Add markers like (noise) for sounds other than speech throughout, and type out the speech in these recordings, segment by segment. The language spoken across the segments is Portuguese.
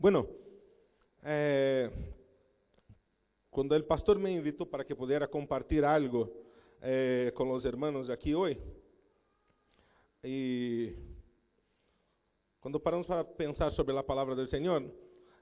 Bueno, eh, cuando el pastor me invitó para que pudiera compartir algo eh, con los hermanos aquí hoy, y cuando paramos para pensar sobre la palabra del Señor,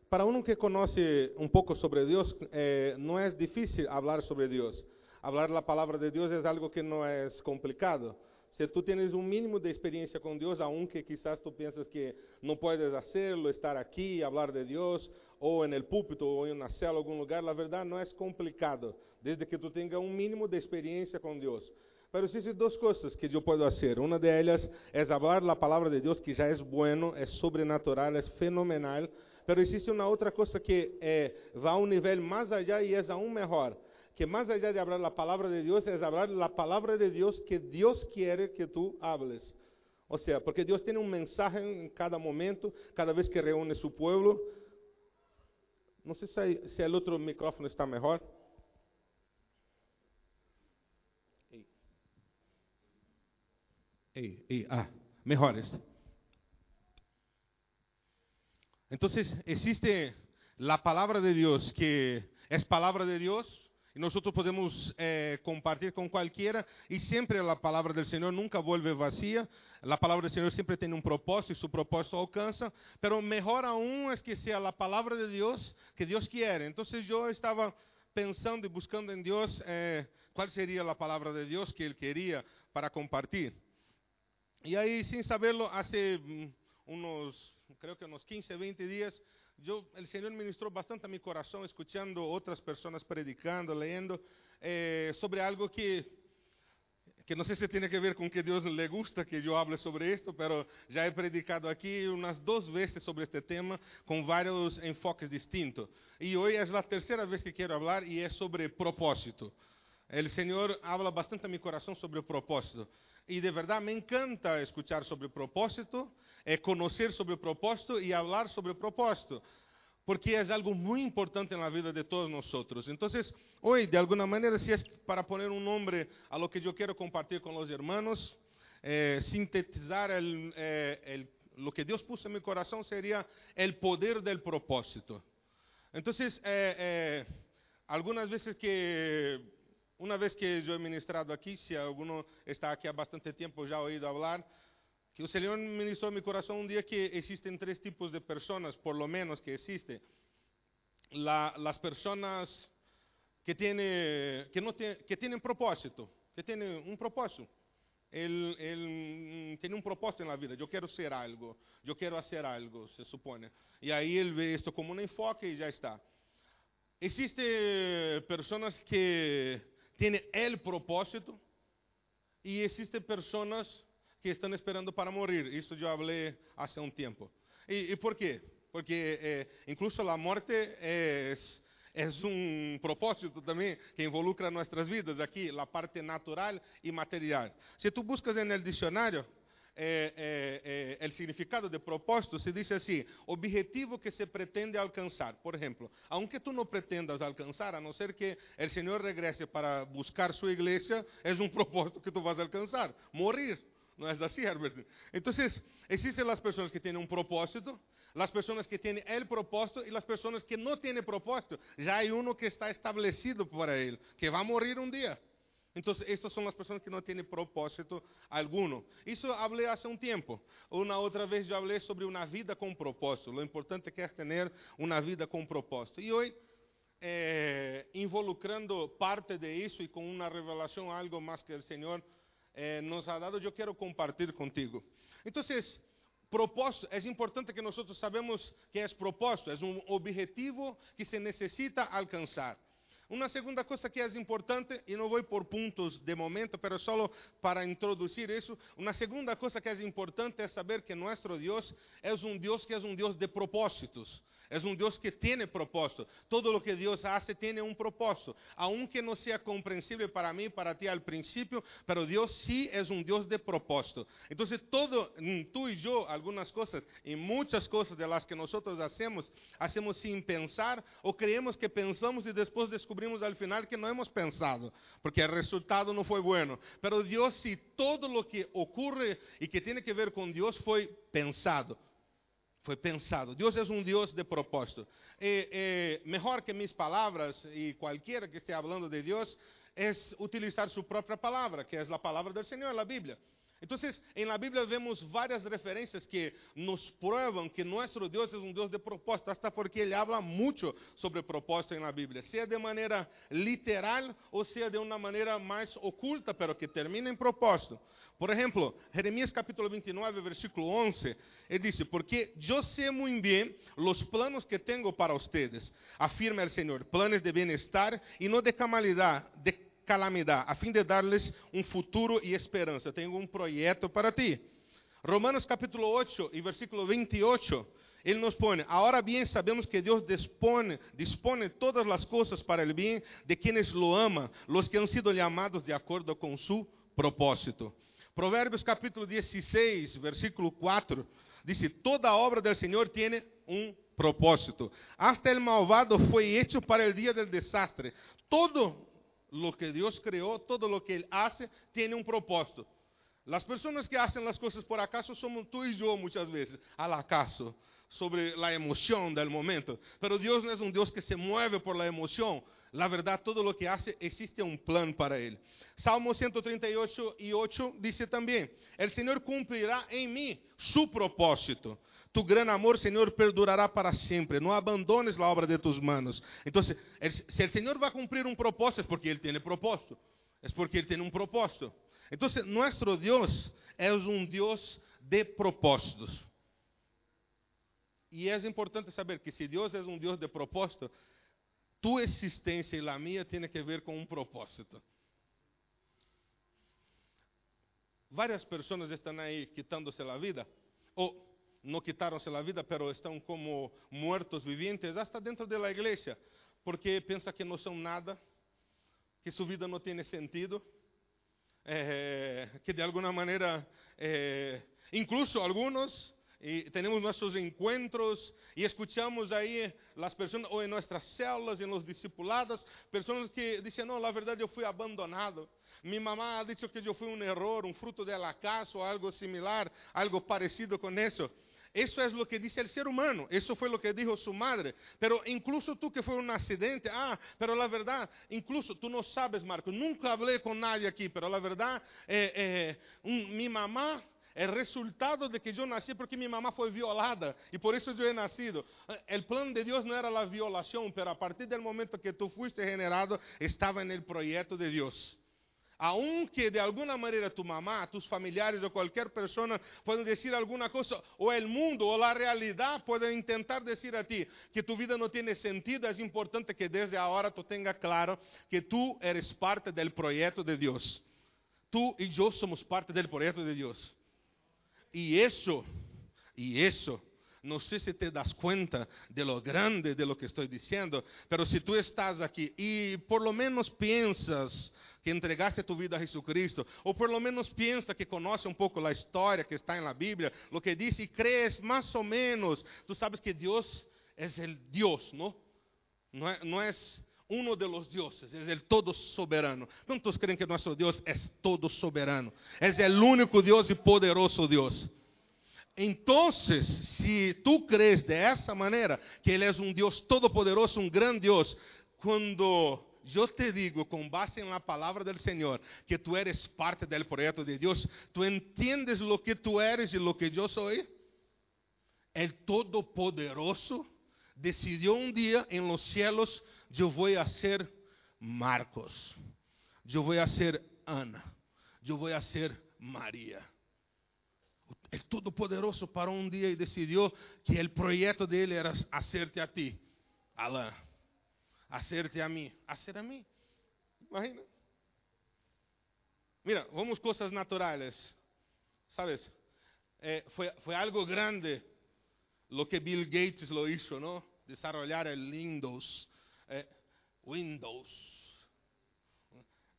para uno que conoce un poco sobre Dios, eh, no es difícil hablar sobre Dios. Hablar la palabra de Dios es algo que no es complicado. Si tú tienes un mínimo de experiencia con Dios, aunque quizás tú piensas que no puedes hacerlo, estar aquí, hablar de Dios, o en el púlpito, o en una célula, algún lugar, la verdad no es complicado, desde que tú tengas un mínimo de experiencia con Dios. Pero existen dos cosas que yo puedo hacer. Una de ellas es hablar la palabra de Dios, que ya es bueno, es sobrenatural, es fenomenal. Pero existe uma outra coisa que eh, vai a um nível mais allá e é aún mejor. Que mais allá de hablar a palavra de Deus, é hablar a palavra de Deus que Deus quer que tu hables. Ou seja, porque Deus tem um mensagem em cada momento, cada vez que reúne seu povo. Não sei se, se o outro microfone está melhor. Ei. Ei, ei, ah, melhor este. Entonces existe la palabra de Dios que es palabra de Dios y nosotros podemos eh, compartir con cualquiera y siempre la palabra del Señor nunca vuelve vacía. La palabra del Señor siempre tiene un propósito y su propósito alcanza, pero mejor aún es que sea la palabra de Dios que Dios quiere. Entonces yo estaba pensando y buscando en Dios eh, cuál sería la palabra de Dios que Él quería para compartir. Y ahí sin saberlo hace mm, unos creo que unos 15, 20 días, yo, el Señor ministró bastante a mi corazón escuchando otras personas predicando, leyendo eh, sobre algo que, que no sé si tiene que ver con que Dios le gusta que yo hable sobre esto, pero ya he predicado aquí unas dos veces sobre este tema con varios enfoques distintos. Y hoy es la tercera vez que quiero hablar y es sobre propósito. El Señor habla bastante a mi corazón sobre el propósito. Y de verdad me encanta escuchar sobre propósito, é conhecer sobre o propósito e falar sobre o propósito, porque é algo muito importante na vida de todos nós. Então, hoje, de alguma maneira, se é para poner um nome a lo que eu quero compartilhar com os irmãos, eh, sintetizar el, eh, el, lo que Deus puso em meu coração seria o poder del propósito. Então, eh, algumas vezes que uma vez que eu he ministrado aqui, se alguno está aqui há bastante tempo já ouído falar, que o Señor ministró en mi corazón un día que existen tres tipos de personas, por lo menos que existe. La, las personas que, tiene, que, no tiene, que tienen propósito, que tienen un propósito. Él, él, mm, tiene un propósito en la vida. Yo quiero ser algo, yo quiero hacer algo, se supone. Y ahí él ve esto como un enfoque y ya está. Existen personas que tienen el propósito y existen personas que estão esperando para morrer. Isso eu falei há um tempo. E, e por quê? Porque eh, incluso a morte é um propósito também que involucra nossas vidas aqui, a parte natural e material. Se tu buscas no dicionário, eh, eh, eh, significado de propósito, se diz assim: objetivo que se pretende alcançar. Por exemplo, aunque tu não pretendas alcançar, a não ser que o Senhor regrese para buscar sua igreja, é um propósito que tu vas alcançar: morrer. ¿No es así, Herbert? Entonces, existen las personas que tienen un propósito, las personas que tienen el propósito y las personas que no tienen propósito. Ya hay uno que está establecido para él, que va a morir un día. Entonces, estas son las personas que no tienen propósito alguno. Eso hablé hace un tiempo. Una otra vez yo hablé sobre una vida con propósito. Lo importante es tener una vida con propósito. Y hoy, eh, involucrando parte de eso y con una revelación, algo más que el Señor eh, nos ha dado, eu quero compartilhar contigo. Então, propósito, é importante que nós sabemos que é propósito, é um objetivo que se necessita alcançar. Uma segunda coisa que é importante, e não vou por pontos de momento, mas só para introduzir isso, uma segunda coisa que é importante é saber que nosso Deus é um Deus que é um Deus de propósitos. Es un Dios que tiene propósito. Todo lo que Dios hace tiene un propósito. Aunque no sea comprensible para mí, para ti al principio, pero Dios sí es un Dios de propósito. Entonces, todo, mm, tú y yo, algunas cosas y muchas cosas de las que nosotros hacemos, hacemos sin pensar o creemos que pensamos y después descubrimos al final que no hemos pensado, porque el resultado no fue bueno. Pero Dios sí, todo lo que ocurre y que tiene que ver con Dios fue pensado. Foi pensado. Deus é um Deus de propósito. É, é melhor que minhas palavras e qualquer que esteja falando de Deus é utilizar sua própria palavra, que é a palavra do Senhor, a Bíblia. Entonces, en la Biblia vemos varias referencias que nos prueban que nuestro Dios es un Dios de propósito, hasta porque Él habla mucho sobre propósito en la Biblia, sea de manera literal o sea de una manera más oculta, pero que termina en propósito. Por ejemplo, Jeremías capítulo 29, versículo 11, Él dice, porque yo sé muy bien los planos que tengo para ustedes, afirma el Señor, planes de bienestar y no de calamidad, de calamidade, a fim de dar-lhes um futuro e esperança. Eu tenho um projeto para ti. Romanos capítulo 8 e versículo 28, ele nos põe: Agora bem, sabemos que Deus dispone, dispone todas as coisas para o bem de quienes lo amam, los que han sido llamados de acordo com su propósito. Provérbios capítulo 16, versículo 4, diz: Toda obra del Senhor tem um propósito. Hasta el malvado foi hecho para el dia del desastre. Todo lo que Dios creó, todo lo que Él hace, tiene un propósito. Las personas que hacen las cosas por acaso somos tú y yo muchas veces, al acaso, sobre la emoción del momento. Pero Dios no es un Dios que se mueve por la emoción. La verdad, todo lo que hace, existe un plan para Él. Salmo 138 y 8 dice también, el Señor cumplirá en mí su propósito. Tu gran amor, Senhor, perdurará para sempre. Não abandones a obra de tus manos. Então, se o Senhor vai cumprir um propósito, é porque Ele tem propósito. É porque Ele tem um propósito. Então, nosso Deus é um Deus de propósitos. E é importante saber que se Deus é um Deus de propósito, tua existência e a minha tem que ver com um propósito. Várias pessoas estão aí quitándose a vida, ou no quitaram-se a vida, pero estão como muertos vivientes, hasta dentro de la igreja, porque pensa que não são nada, que sua vida não tem sentido, eh, que de alguma maneira, eh, incluso alguns, e temos nossos encontros e escuchamos aí as pessoas, ou em nossas células, em los discipulados, pessoas que dizem, não, na verdade eu fui abandonado. Mi mamá ha dicho que eu fui um erro, um fruto del acaso, algo similar, algo parecido com isso. Eso es lo que dice el ser humano. Eso fue lo que dijo su madre. Pero incluso tú que fue un accidente, ah, pero la verdad, incluso tú no sabes, Marco, nunca hablé con nadie aquí, pero la verdad, eh, eh, un, mi mamá é resultado de que eu nasci porque minha mamá foi violada e por isso eu he nascido. O plano de Deus não era a violação, mas a partir do momento que tu fuiste generado, estava no projeto de Deus. Aunque de alguna manera tu mamá, tus familiares o cualquier persona puedan decir alguna cosa, o el mundo o la realidad pueden intentar decir a ti que tu vida no tiene sentido, es importante que desde ahora tú tengas claro que tú eres parte del proyecto de Dios. Tú y yo somos parte del proyecto de Dios. Y eso, y eso não sei se te das conta de lo grande de lo que estou dizendo, pero se tu estás aqui e por lo menos piensas que entregaste tu vida a Jesucristo, ou por lo menos piensa que conhece um pouco a história que está na Bíblia, lo que diz e crees mais ou menos, tu sabes que Deus é o Deus, não? Não é, não é uno de los dioses, é o todo soberano. Quantos creem que nosso Deus é todo soberano? É o único Deus e poderoso Deus. Entonces, si tú crees de esa manera que Él es un Dios todopoderoso, un gran Dios, cuando yo te digo con base en la palabra del Señor que tú eres parte del proyecto de Dios, tú entiendes lo que tú eres y lo que yo soy. El Todopoderoso decidió un día en los cielos, yo voy a ser Marcos, yo voy a ser Ana, yo voy a ser María. El Todo-Poderoso parou um dia e decidiu que o projeto dele era hacerte a ti, Alain, hacerte a mim, hacer a mim. Imagina. Mira, vamos coisas naturais, ¿sabes? Eh, foi, foi algo grande lo que Bill Gates lo hizo, ¿no? Desarrollar el Windows. Eh, Windows.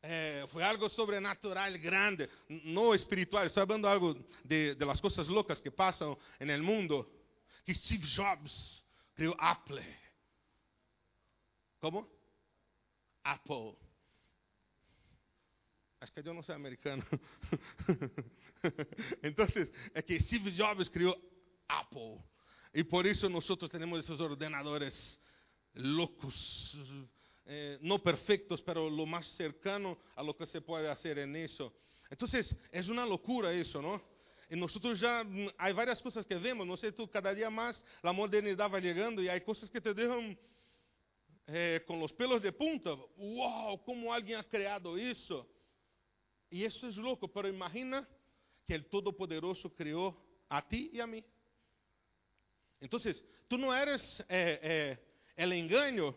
É, foi algo sobrenatural grande, não espiritual. Estou falando algo de, de las coisas loucas que passam no mundo. Que Steve Jobs criou Apple. Como? Apple. Acho que eu não sou americano. (laughs) então, é que Steve Jobs criou Apple. Y por eso nosotros tenemos esos ordenadores locos, eh, no perfectos, pero lo más cercano a lo que se puede hacer en eso. Entonces, es una locura eso, ¿no? E nós já há várias coisas que vemos, não sei tu, cada dia mais a modernidade vai chegando e há coisas que te deixam eh, com os pelos de punta. Uau, como alguém ha criado isso? E isso é louco, pero imagina que o Todo-Poderoso criou a ti e a mim. Então, tu não eres eh, eh, el engano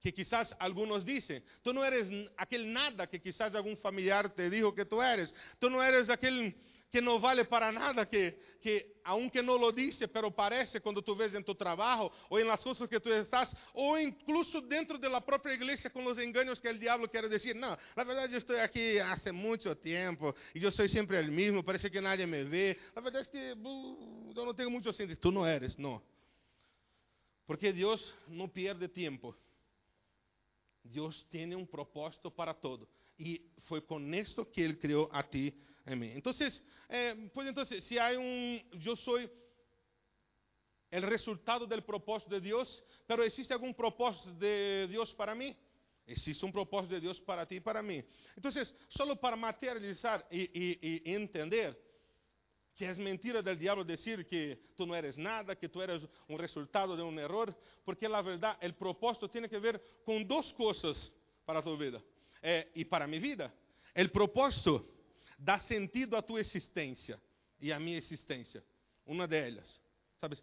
que quizás algunos dicen. Tú no eres aquel nada que quizás algún familiar te dijo que tú eres. Tú no eres aquel que no vale para nada, que, que aunque no lo dice, pero parece cuando tú ves en tu trabajo o en las cosas que tú estás, o incluso dentro de la propia iglesia con los engaños que el diablo quiere decir, no, la verdad yo estoy aquí hace mucho tiempo y yo soy siempre el mismo, parece que nadie me ve. La verdad es que uh, yo no tengo mucho sentido. Tú no eres, no. Porque Dios no pierde tiempo. Deus tem um propósito para todo. E foi com esto que Ele criou a ti a. Então, eh, pues entonces, si hay un, yo resultado del propósito de Dios, pero existe algum propósito de Deus para mim? Existe um propósito de Deus para ti e para mim. Então, só para materializar e, entender que é mentira del diablo dizer que tu não eres nada, que tu eres um resultado de um erro, porque la verdade, o propósito tem que ver com duas coisas para tu vida eh, para minha vida. O propósito dá sentido à tua existência e à minha existência, uma delas, sabes?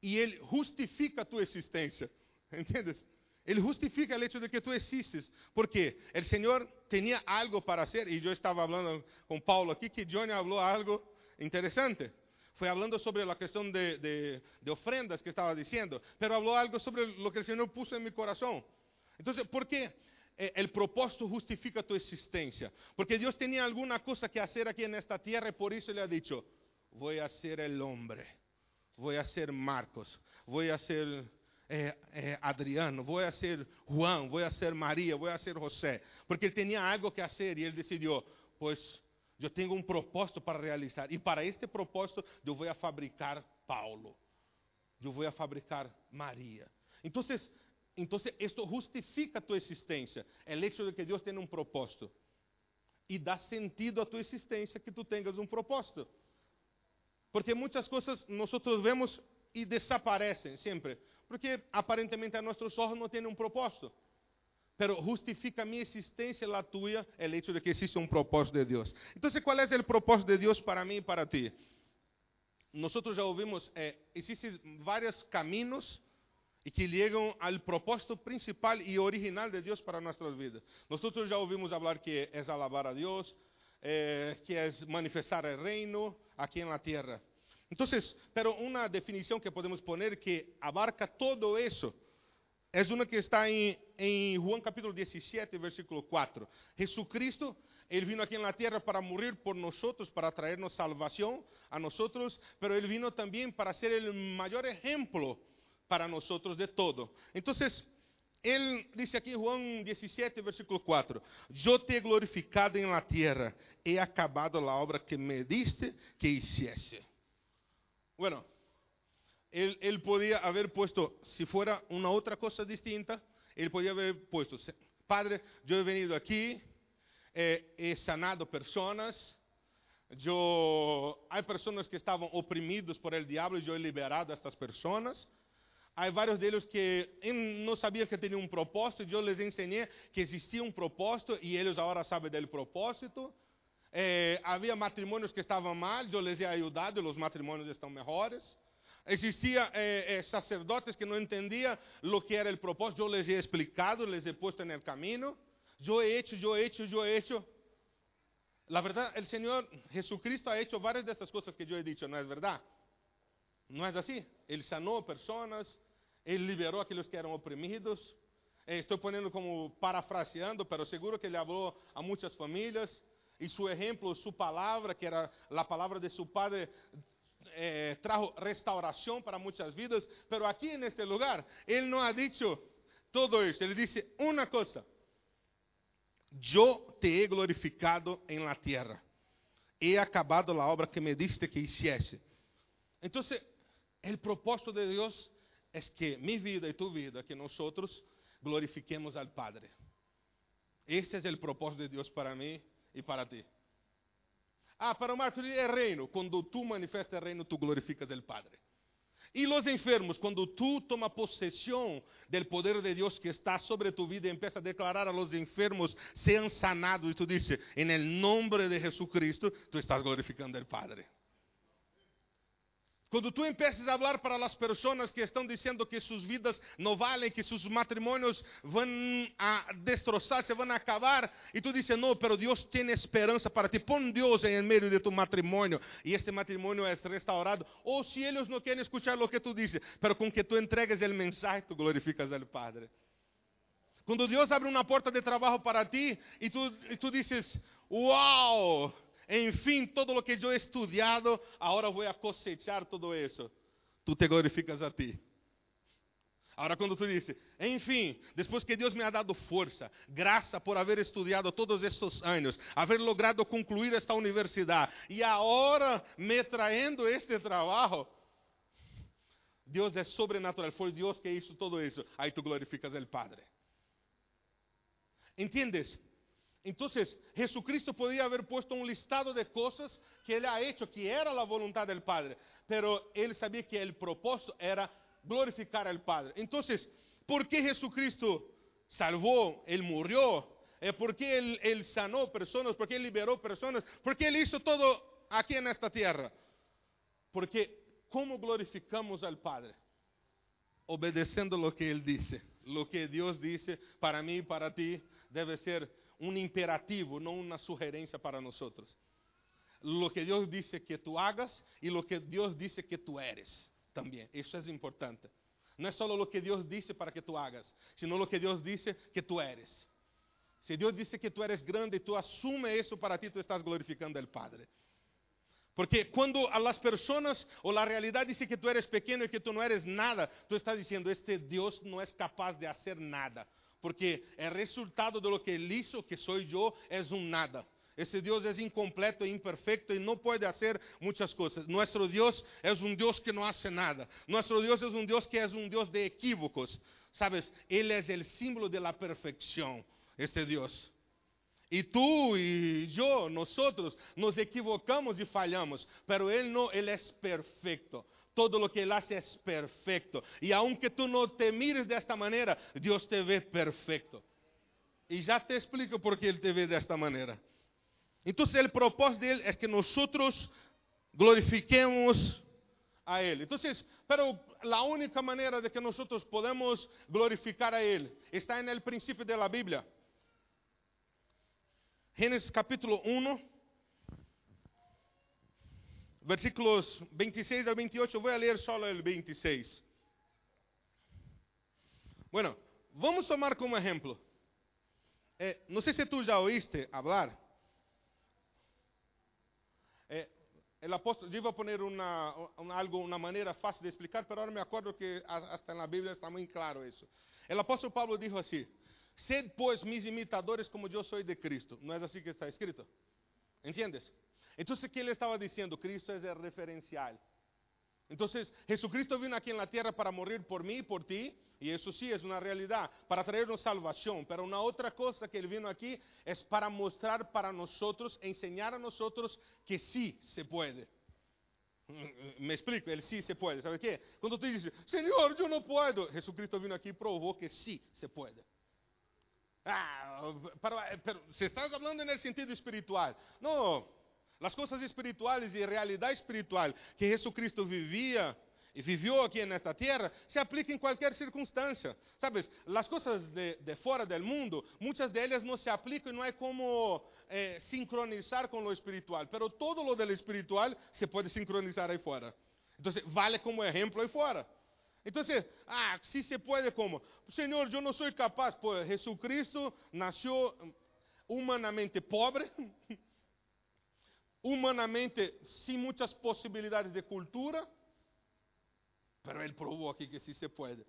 E ele justifica a tua existência, (laughs) entendes? Ele justifica o hecho de que tu existes, porque o Senhor tinha algo para hacer, e eu estava falando com Paulo aqui, que Johnny falou algo interesante. Fue hablando sobre la cuestión de, de, de, ofrendas que estaba diciendo, pero habló algo sobre lo que el Señor puso en mi corazón. Entonces, ¿por eh, el propósito justifica tu existencia? Porque Dios tenía alguna cosa que hacer aquí en esta tierra y por eso le ha dicho, voy a ser el hombre, voy a ser Marcos, voy a ser eh, eh, Adriano, voy a ser Juan, voy a ser María, voy a ser José. Porque él tenía algo que hacer y él decidió, pues eu tenho um propósito para realizar. E para este propósito, eu vou a fabricar Paulo. Eu vou a fabricar Maria. Então, então, isto justifica a tua existência. É o hecho de que Deus tem um propósito. E dá sentido à tua existência que tu tenhas um propósito. Porque muitas coisas nós vemos e desaparecem sempre. Porque aparentemente a nossos olhos não tem um propósito. pero justifica mi existencia, la tuya, el hecho de que existe un propósito de Dios. Entonces, ¿cuál es el propósito de Dios para mí y para ti? Nosotros ya ouvimos, eh, existen varios caminos e que ligam ao propósito principal e original de Deus para nossas vidas. Nós já ouvimos falar que é alabar a Deus, eh, que é manifestar o reino aqui na terra. Então, pero uma definição que podemos poner que abarca todo isso é uma que está em, em Juan capítulo 17, versículo 4. Jesucristo, Ele vino aqui na terra para morrer por nós, para traernos salvação a nós, pero Ele vino também para ser o maior exemplo para nós de todo. Então, Ele disse aqui em Juan 17, versículo 4: Eu te he glorificado em la terra, he acabado a obra que me diste que hiciese. Bueno, él, él, podía haber puesto, si fuera una otra cosa distinta, él podía haber puesto, Padre, yo he venido aquí, eh, he sanado personas, yo, hay personas que estaban oprimidos por el diablo y yo he liberado a estas personas. Hay varios de ellos que no sabían que tenían un propósito, yo les enseñé que existía un propósito y ellos ahora saben del propósito. Eh, había matrimonios que estaban mal, yo les he ayudado y los matrimonios están mejores. Existia eh, eh, sacerdotes que não entendiam o que era o propósito. Eu les he explicado, les he puesto no caminho. Eu he hecho, eu he hecho, eu he hecho. La verdad, el Señor Jesucristo ha hecho varias de estas cosas que yo he dicho, ¿no es verdad? No es así. Él sanó personas, Él liberó a aquellos que eran oprimidos. Eh, estoy poniendo como parafraseando, pero seguro que Él habló a muchas familias. Y su ejemplo, su palabra, que era la palabra de su Padre, eh, trajo restauración para muchas vidas, pero aquí en este lugar, Él no ha dicho todo eso, Él dice una cosa, yo te he glorificado en la tierra, he acabado la obra que me diste que hiciese. Entonces, El propósito de Dios es que mi vida y tu vida, que nosotros glorifiquemos al Padre. Ese es el propósito de Dios para mí y para ti. Ah, para Marcos é reino. Quando tu manifestas o reino, tu glorificas o Padre. E os enfermos, quando tu toma possessão do poder de Deus que está sobre tu vida e empieza a declarar a los enfermos, sean sanados, e tu dices, en el nombre de Jesucristo, tu estás glorificando al Padre. Quando tu empiezas a falar para as pessoas que estão dizendo que suas vidas não valem, que seus matrimônios vão a destroçar-se, vão a acabar, e tu dizes, não, pero Deus tem esperança para ti. Põe Deus em meio de tu matrimônio e este matrimônio é restaurado. Ou se eles não querem escuchar o que tu dizes, pero com que tu entregues o mensagem, tu glorificas ao Padre. Quando Deus abre uma porta de trabalho para ti e tu, e tu dizes, uau! Enfim, todo o que eu estudiado, agora vou cosechar todo isso. Tu te glorificas a ti. Agora, quando tu disse, enfim, depois que Deus me ha dado força, graça por haver estudado todos estes anos, haver logrado concluir esta universidade, e agora me traendo este trabalho, Deus é sobrenatural, foi Deus que hizo todo isso. Aí tu glorificas o Padre. ¿Entiendes? Entonces, Jesucristo podía haber puesto un listado de cosas que Él ha hecho, que era la voluntad del Padre, pero Él sabía que el propósito era glorificar al Padre. Entonces, ¿por qué Jesucristo salvó? Él murió. Eh, ¿Por qué él, sanó personas? ¿Por qué Él liberó personas? ¿Por qué Él hizo todo aquí en esta tierra? Porque, ¿cómo glorificamos al Padre? Obedeciendo lo que Él dice. Lo que Dios dice para mí y para ti debe ser um imperativo, não uma sugerência para nós. Lo que Deus disse que tu hagas e lo que Deus disse que tu eres também. Isso é importante. Não é só lo que Deus disse para que tu hagas, sino lo que Deus disse que tu eres. Se Deus disse que tu eres grande e tu assume isso para ti, tu estás glorificando o Padre. Porque quando as pessoas ou a realidade diz que tu eres pequeno e que tu não eres nada, tu estás dizendo: Este Deus não é capaz de fazer nada porque é resultado de lo que Ele hizo, que sou eu, é um nada. Esse Deus é incompleto e imperfeito e não pode fazer muitas coisas. Nosso Deus é um Deus que não hace nada. Nosso Deus é um Deus que é um Deus de equívocos. Sabes, Ele é o símbolo de la perfecção. Este Deus. E tu e eu, nós nos equivocamos e falhamos, pero Ele não, Ele é perfeito. Todo lo que Él hace es perfecto. Y aunque tú no te mires de esta manera, Dios te ve perfecto. Y ya te explico por qué Él te ve de esta manera. Entonces el propósito de Él es que nosotros glorifiquemos a Él. Entonces, pero la única manera de que nosotros podemos glorificar a Él está en el principio de la Biblia. Génesis capítulo 1 versículos 26 al 28, voy a leer solo el 26. Bueno, vamos tomar como ejemplo. Eh, no sé si tú ya oíste hablar. Eh, el apóstol, yo a poner una, una, algo, fácil de explicar, pero ahora me acuerdo que hasta en la Biblia está muy claro eso. El apóstol Pablo dijo así, sed pues mis imitadores como yo soy de Cristo. ¿No es así que está escrito? ¿Entiendes? Então, o que ele estava dizendo? Cristo é referencial. Então, Jesucristo vino aqui na terra para morrer por mim e por ti, e isso sim é uma realidade, para trazer-nos salvação. Mas uma outra coisa que ele vino aqui é para mostrar para nós, ensinar a nós que sim se pode. Me explico, ele sim se pode. Sabe o que? Quando tu dizes, Senhor, eu não posso, Jesucristo vino aqui e provou que sim se pode. Ah, para, pero, se estás falando no sentido espiritual. Não. As coisas espirituais e realidade espiritual que Jesucristo vivia e viveu aqui nesta terra se aplica em qualquer circunstância. Sabes, as coisas de, de do mundo, muitas delas não se aplicam e não é como eh, sincronizar com o espiritual, pero todo lo do espiritual se pode sincronizar aí fora. Então, vale como exemplo aí fora. Então, ah, se se pode como? Senhor, eu não sou capaz, pois Jesucristo nasceu humanamente pobre. (laughs) humanamente sem muitas possibilidades de cultura, mas ele provou aqui que sim se pode.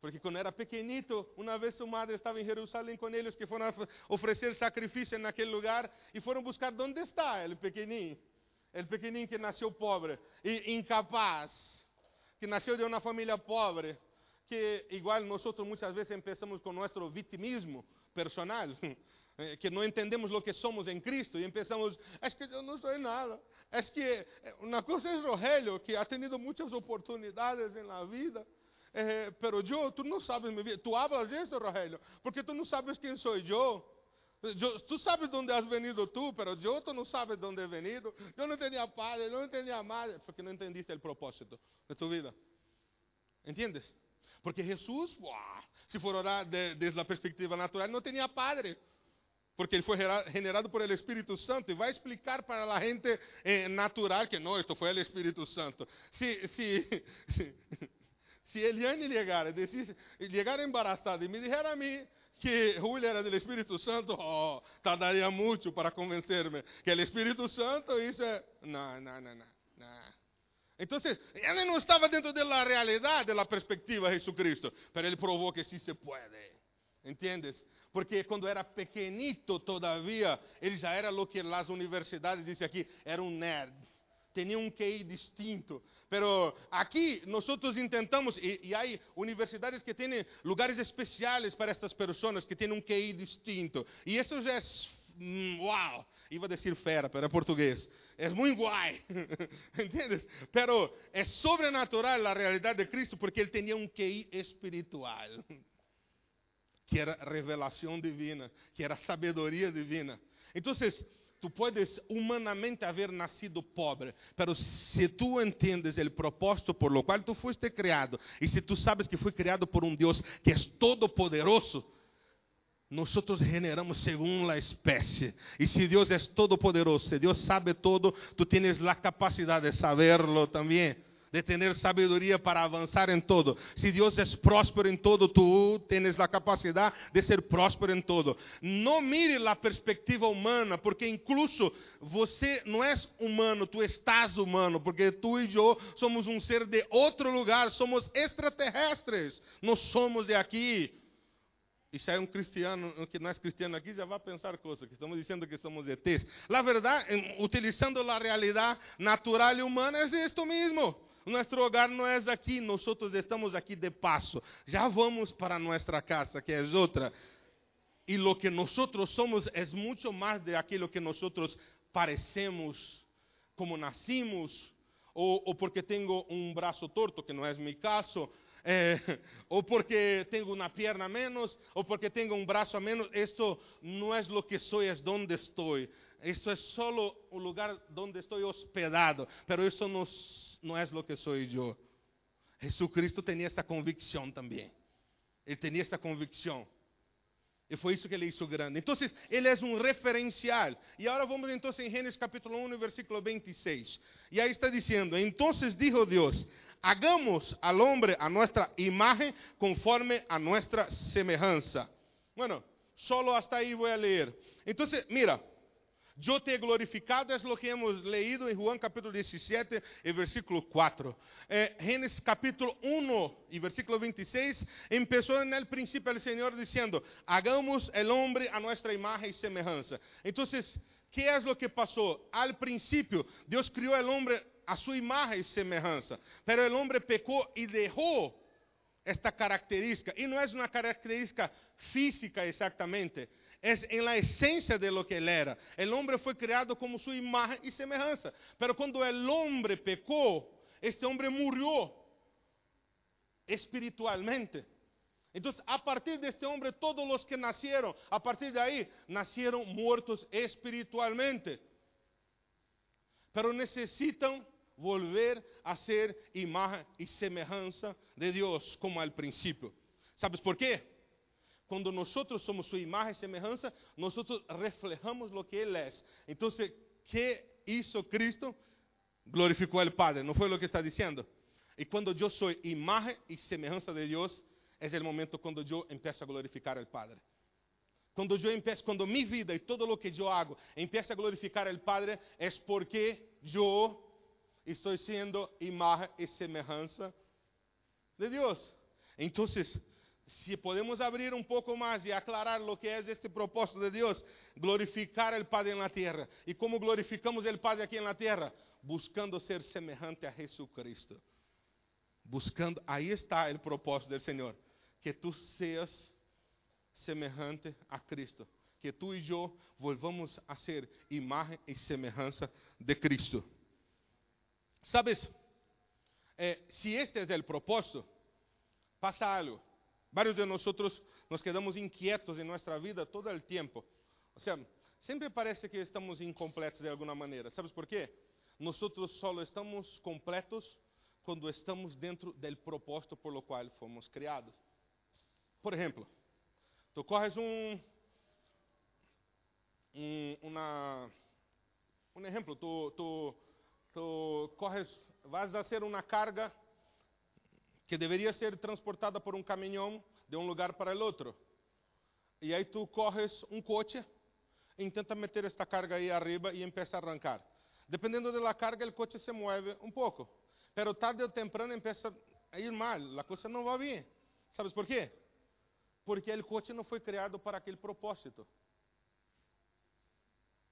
Porque quando era pequenito, uma vez sua madre estava em Jerusalém com eles que foram oferecer sacrifício naquele lugar e foram buscar onde está ele pequenininho. Ele pequenininho que nasceu pobre e incapaz, que nasceu de uma família pobre, que igual nós muitas vezes empezamos com nosso vitimismo personal, (laughs) que não entendemos o que somos em Cristo e empezamos, é que eu não sou nada. É que eh, uma coisa é Rogelio, que ha tenido muitas oportunidades na vida, eh, pero eu, tu não sabes mi vida. Tu hablas isso, Rogelio, porque tu não sabes quem sou eu. Yo, tú sabes dónde has venido tú, pero yo tú no sabes dónde he venido. Yo no tenía padre, no tenía madre, porque no entendiste el propósito de tu vida. ¿Entiendes? Porque Jesús, se for orar de, desde a perspectiva natural, não tinha padre. Porque ele foi generado por el Espírito Santo e vai explicar para a gente eh, natural que não, isto foi o Espírito Santo. Se, (laughs) Eliane chegar, chegar embaraçada e me disser a mim que Julio era do Espírito Santo, (laughs) oh, tardaria muito para convencer-me que o Espírito Santo, isso é. Não, não, não, não. não. Então, ele não estava dentro da realidade, da perspectiva de Jesucristo, mas ele provou que sim se pode. ¿Entiendes? Porque quando era pequenito todavia, ele já era o que as universidades dizem aqui, era um nerd. Tinha um QI distinto. Pero aqui nós intentamos, e, e há universidades que têm lugares especiais para estas pessoas que têm um QI distinto. E isso já é wow, iba a decir fera, pero é português. É muito guay, (laughs) ¿entiendes? Pero é sobrenatural a realidade de Cristo porque ele tinha um QI espiritual, que era revelação divina, que era sabedoria divina. Então, tu puedes humanamente haber nacido pobre, pero se tu entendes o propósito por lo qual tu fuiste criado, e se tu sabes que foi criado por um Deus que é todo poderoso, nós generamos según a espécie. E se Deus é todo poderoso, se Deus sabe todo, tu tienes a capacidade de saberlo também, de ter sabedoria para avançar em todo. Se Deus é próspero em todo, tu tienes a capacidade de ser próspero em todo. Não mire a perspectiva humana, porque incluso você não és humano, tu estás humano, porque tu e eu somos um ser de outro lugar, somos extraterrestres, não somos de aqui. E se é um cristiano que não é cristiano aqui, já vai pensar coisas, que estamos dizendo que somos ETs. La verdade, utilizando a realidade natural e humana, é isto mesmo. Nosso hogar não é aqui, nós estamos aqui de passo. Já vamos para nossa casa, que é outra. E lo que nós somos é muito mais de aquilo que nós parecemos, como nascimos, ou, ou porque tenho um braço torto, que não é meu caso, é, (laughs) ou porque tenho uma perna menos, ou porque tenho um braço a menos. Isto não é o que sou, é onde estou. Isto é só o lugar onde estou hospedado, mas isso não, não é o que sou eu. Jesucristo tinha essa convicção também. Ele tinha essa convicção. E foi isso que ele hizo grande. Então, ele é um referencial. E agora vamos então em Gênesis capítulo 1, versículo 26. E aí está dizendo: Então dijo Deus: hagamos al hombre a nuestra imagen conforme a nuestra semejanza. Bueno, solo hasta ahí voy a leer. Entonces, mira, yo te he glorificado, es lo que hemos leído en Juan capítulo 17 y versículo 4. Eh, Génesis capítulo 1 y versículo 26, empezó en el principio el Señor diciendo, hagamos el hombre a nuestra imagen y semejanza. Entonces, ¿qué es lo que pasó? Al principio, Dios crió al hombre a sua imagem e semelhança. Pero o homem pecou e deixou esta característica. E não é uma característica física exatamente. É em la essência de lo que ele era. O homem foi criado como sua imagem e semelhança. Pero quando o homem pecou, este homem morreu espiritualmente. Então, a partir deste homem, todos os que nasceram, a partir de aí, nasceram mortos espiritualmente. Pero necessitam volver a ser imagen y semejanza de Dios como al principio. ¿Sabes por qué? Cuando nosotros somos su imagen y semejanza, nosotros reflejamos lo que Él es. Entonces, ¿qué hizo Cristo? Glorificó al Padre, ¿no fue lo que está diciendo? Y cuando yo soy imagen y semejanza de Dios, es el momento cuando yo empiezo a glorificar al Padre. Quando eu empeço, quando minha vida e todo o que eu hago empieza a glorificar o Padre, é porque eu estou sendo imagem e semelhança de Deus. Então, se podemos abrir um pouco mais e aclarar o que é este propósito de Deus, glorificar o Padre na terra. E como glorificamos o Padre aqui na terra? Buscando ser semelhante a Jesucristo. buscando, ahí está el propósito del Señor, que tú seas semejante a Cristo, que tú y yo volvamos a ser imagen y semejanza de Cristo. ¿Sabes? Eh, este es el propósito, pasa algo. Varios de nosotros nos quedamos inquietos en nuestra vida todo el tiempo. O sea, siempre parece que estamos incompletos de alguna manera. ¿Sabes por qué? Nosotros solo estamos completos quando estamos dentro do propósito por lo qual fomos criados. Por exemplo, tu corres um, um, uma, um exemplo, tu, tu, tu corres, vas a fazer uma carga que deveria ser transportada por um caminhão de um lugar para o outro. E aí tu corres um coche e tenta meter esta carga aí arriba e empieza a arrancar. Dependendo da carga, o coche se mueve um pouco. Pero tarde ou temprano empieza a ir mal, a coisa não vai bem. ¿Sabes por quê? Porque o coche não foi criado para aquele propósito.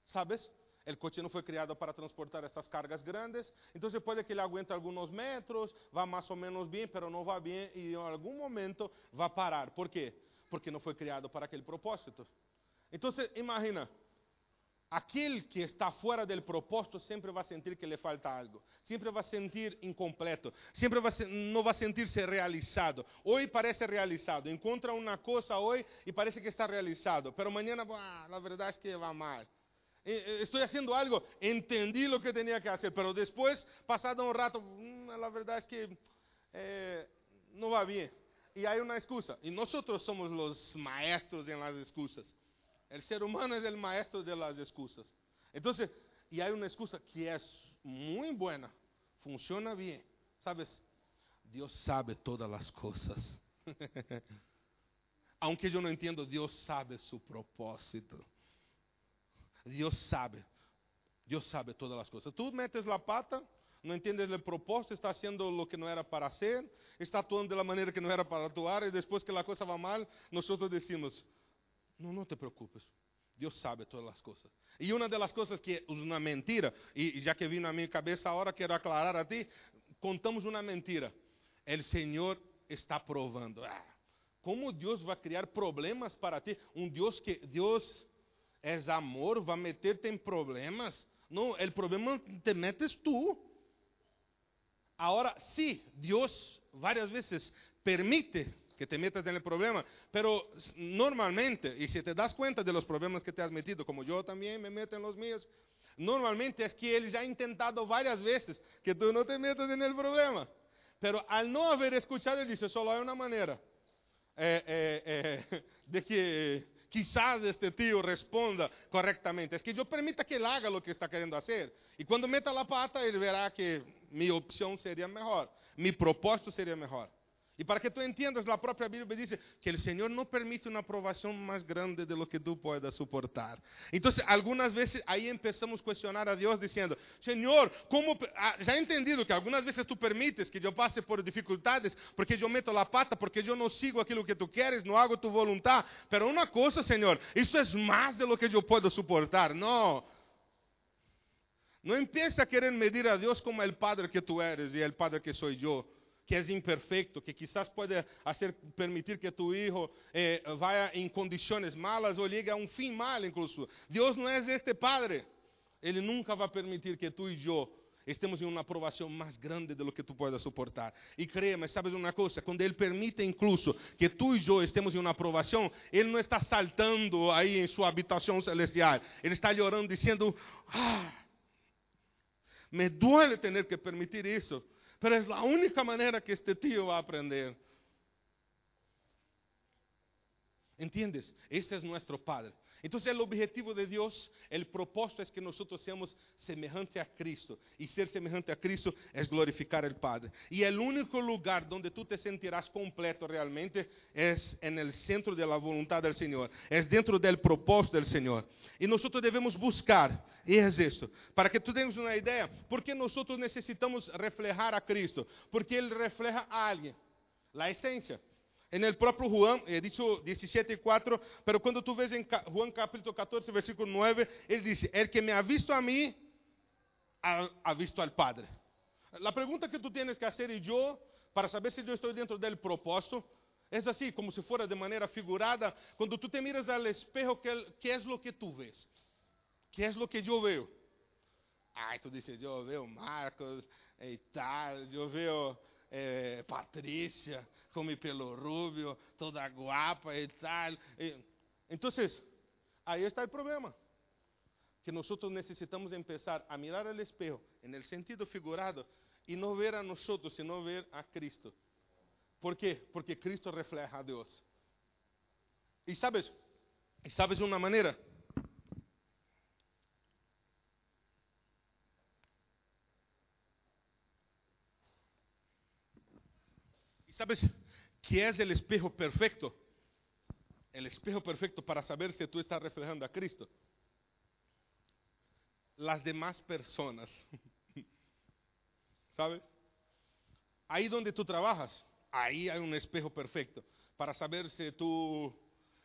¿Sabes? O coche não foi criado para transportar essas cargas grandes. Então, pode que ele aguente alguns metros, vá mais ou menos bem, pero não vai bem e em algum momento vai parar. Por quê? Porque não foi criado para aquele propósito. Então, imagina, Aquele que está fora do propósito sempre vai sentir que lhe falta algo, sempre vai sentir incompleto, sempre vai, não vai sentir-se realizado. Hoje parece realizado, encontra uma coisa hoje e parece que está realizado, mas amanhã, ah, a verdade é que vai mal. Estou fazendo algo, entendi o que tinha que fazer, mas depois, passado um rato, hum, a verdade é que eh, não vai bem. E há uma excusa. E nós somos os maestros em las excusas. El ser humano es el maestro de las excusas. Entonces, y hay una excusa que es muy buena, funciona bien. ¿Sabes? Dios sabe todas las cosas. (laughs) Aunque yo no entiendo, Dios sabe su propósito. Dios sabe. Dios sabe todas las cosas. Tú metes la pata, no entiendes el propósito, está haciendo lo que no era para hacer, está actuando de la manera que no era para actuar, y después que la cosa va mal, nosotros decimos, não, não te preocupes. Deus sabe todas as coisas. E uma das coisas que é uma mentira, e já que vim na minha cabeça agora, quero aclarar a ti, contamos uma mentira. O Senhor está provando. Ah, como Deus vai criar problemas para ti? Um Deus que Deus é amor, vai meter-te em problemas? Não, o problema te metes tu. Agora, sim, Deus várias vezes permite que te metas en problema. Pero normalmente, y si te das cuenta de los problemas que te has metido, como yo también me meto en los míos, normalmente es que Él ya ha intentado veces que tú no te metas en el problema. Pero al no haber escuchado, Él dice, solo hay una manera eh, eh, eh, (laughs) de que quizás este tío responda correctamente. Es que yo permita que Él haga lo que está queriendo hacer. Y cuando meta la pata, Él verá que mi opción sería mejor, mi propósito sería mejor. E para que tu entendas, a própria Bíblia diz que o Senhor não permite uma aprovação mais grande de lo que tu puedas suportar. Então, algumas vezes aí empezamos a questionar a Deus dizendo: Senhor, como ah, já entendido que algumas vezes tu permites que eu passe por dificuldades porque eu meto a pata, porque eu não sigo aquilo que tu queres, não hago tu voluntad. Pero uma coisa, Senhor, isso é mais de lo que eu posso suportar. Não. Não empiece a querer medir a Deus como o Padre que tu eres e o Padre que sou eu que é imperfeito, que quizás pode hacer, permitir que tu hijo eh, vaya em condições malas ou llegue a um fim mal incluso. Deus não é este Padre. Ele nunca vai permitir que tu e eu estemos em uma aprovação mais grande do que tu puedas suportar. E créeme, sabes uma coisa, quando Ele permite incluso que tu e eu estemos em uma aprovação, Ele não está saltando aí em sua habitação celestial. Ele está orando dizendo, ah, me duele ter que permitir isso. Pero es la única manera que este tío va a aprender. ¿Entiendes? Este es nuestro Padre. Entonces el objetivo de Dios, el propósito es que nosotros seamos semejantes a Cristo. Y ser semejante a Cristo es glorificar al Padre. Y el único lugar donde tú te sentirás completo realmente es en el centro de la voluntad del Señor. Es dentro del propósito del Señor. Y nosotros debemos buscar, y es esto, para que tú tengas una idea, ¿por qué nosotros necesitamos reflejar a Cristo? Porque Él refleja a alguien, la esencia. En el próprio Juan, é dicho 17 e 4, pero quando tu vês em Juan capítulo 14, versículo 9, ele diz: El que me ha visto a mim, ha, ha visto al Padre. A pergunta que tu tienes que fazer e eu, para saber se eu estou dentro do propósito, é assim, como se fora de maneira figurada, quando tu te miras ao espejo, que, que é o que tu vês? Que é o que eu vejo? Ai, tu disse, eu vejo Marcos e tal, eu vejo eh, Patrícia com mi pelo rubio, toda guapa e tal. Então, aí está o problema. Que nós necessitamos começar a mirar o espejo, no sentido figurado, e não ver a nós, sino ver a Cristo. ¿Por quê? Porque Cristo refleja a Deus. E sabes, e sabes uma maneira ¿Sabes qué es el espejo perfecto? El espejo perfecto para saber si tú estás reflejando a Cristo. Las demás personas. (laughs) ¿Sabes? Ahí donde tú trabajas, ahí hay un espejo perfecto para saber si tú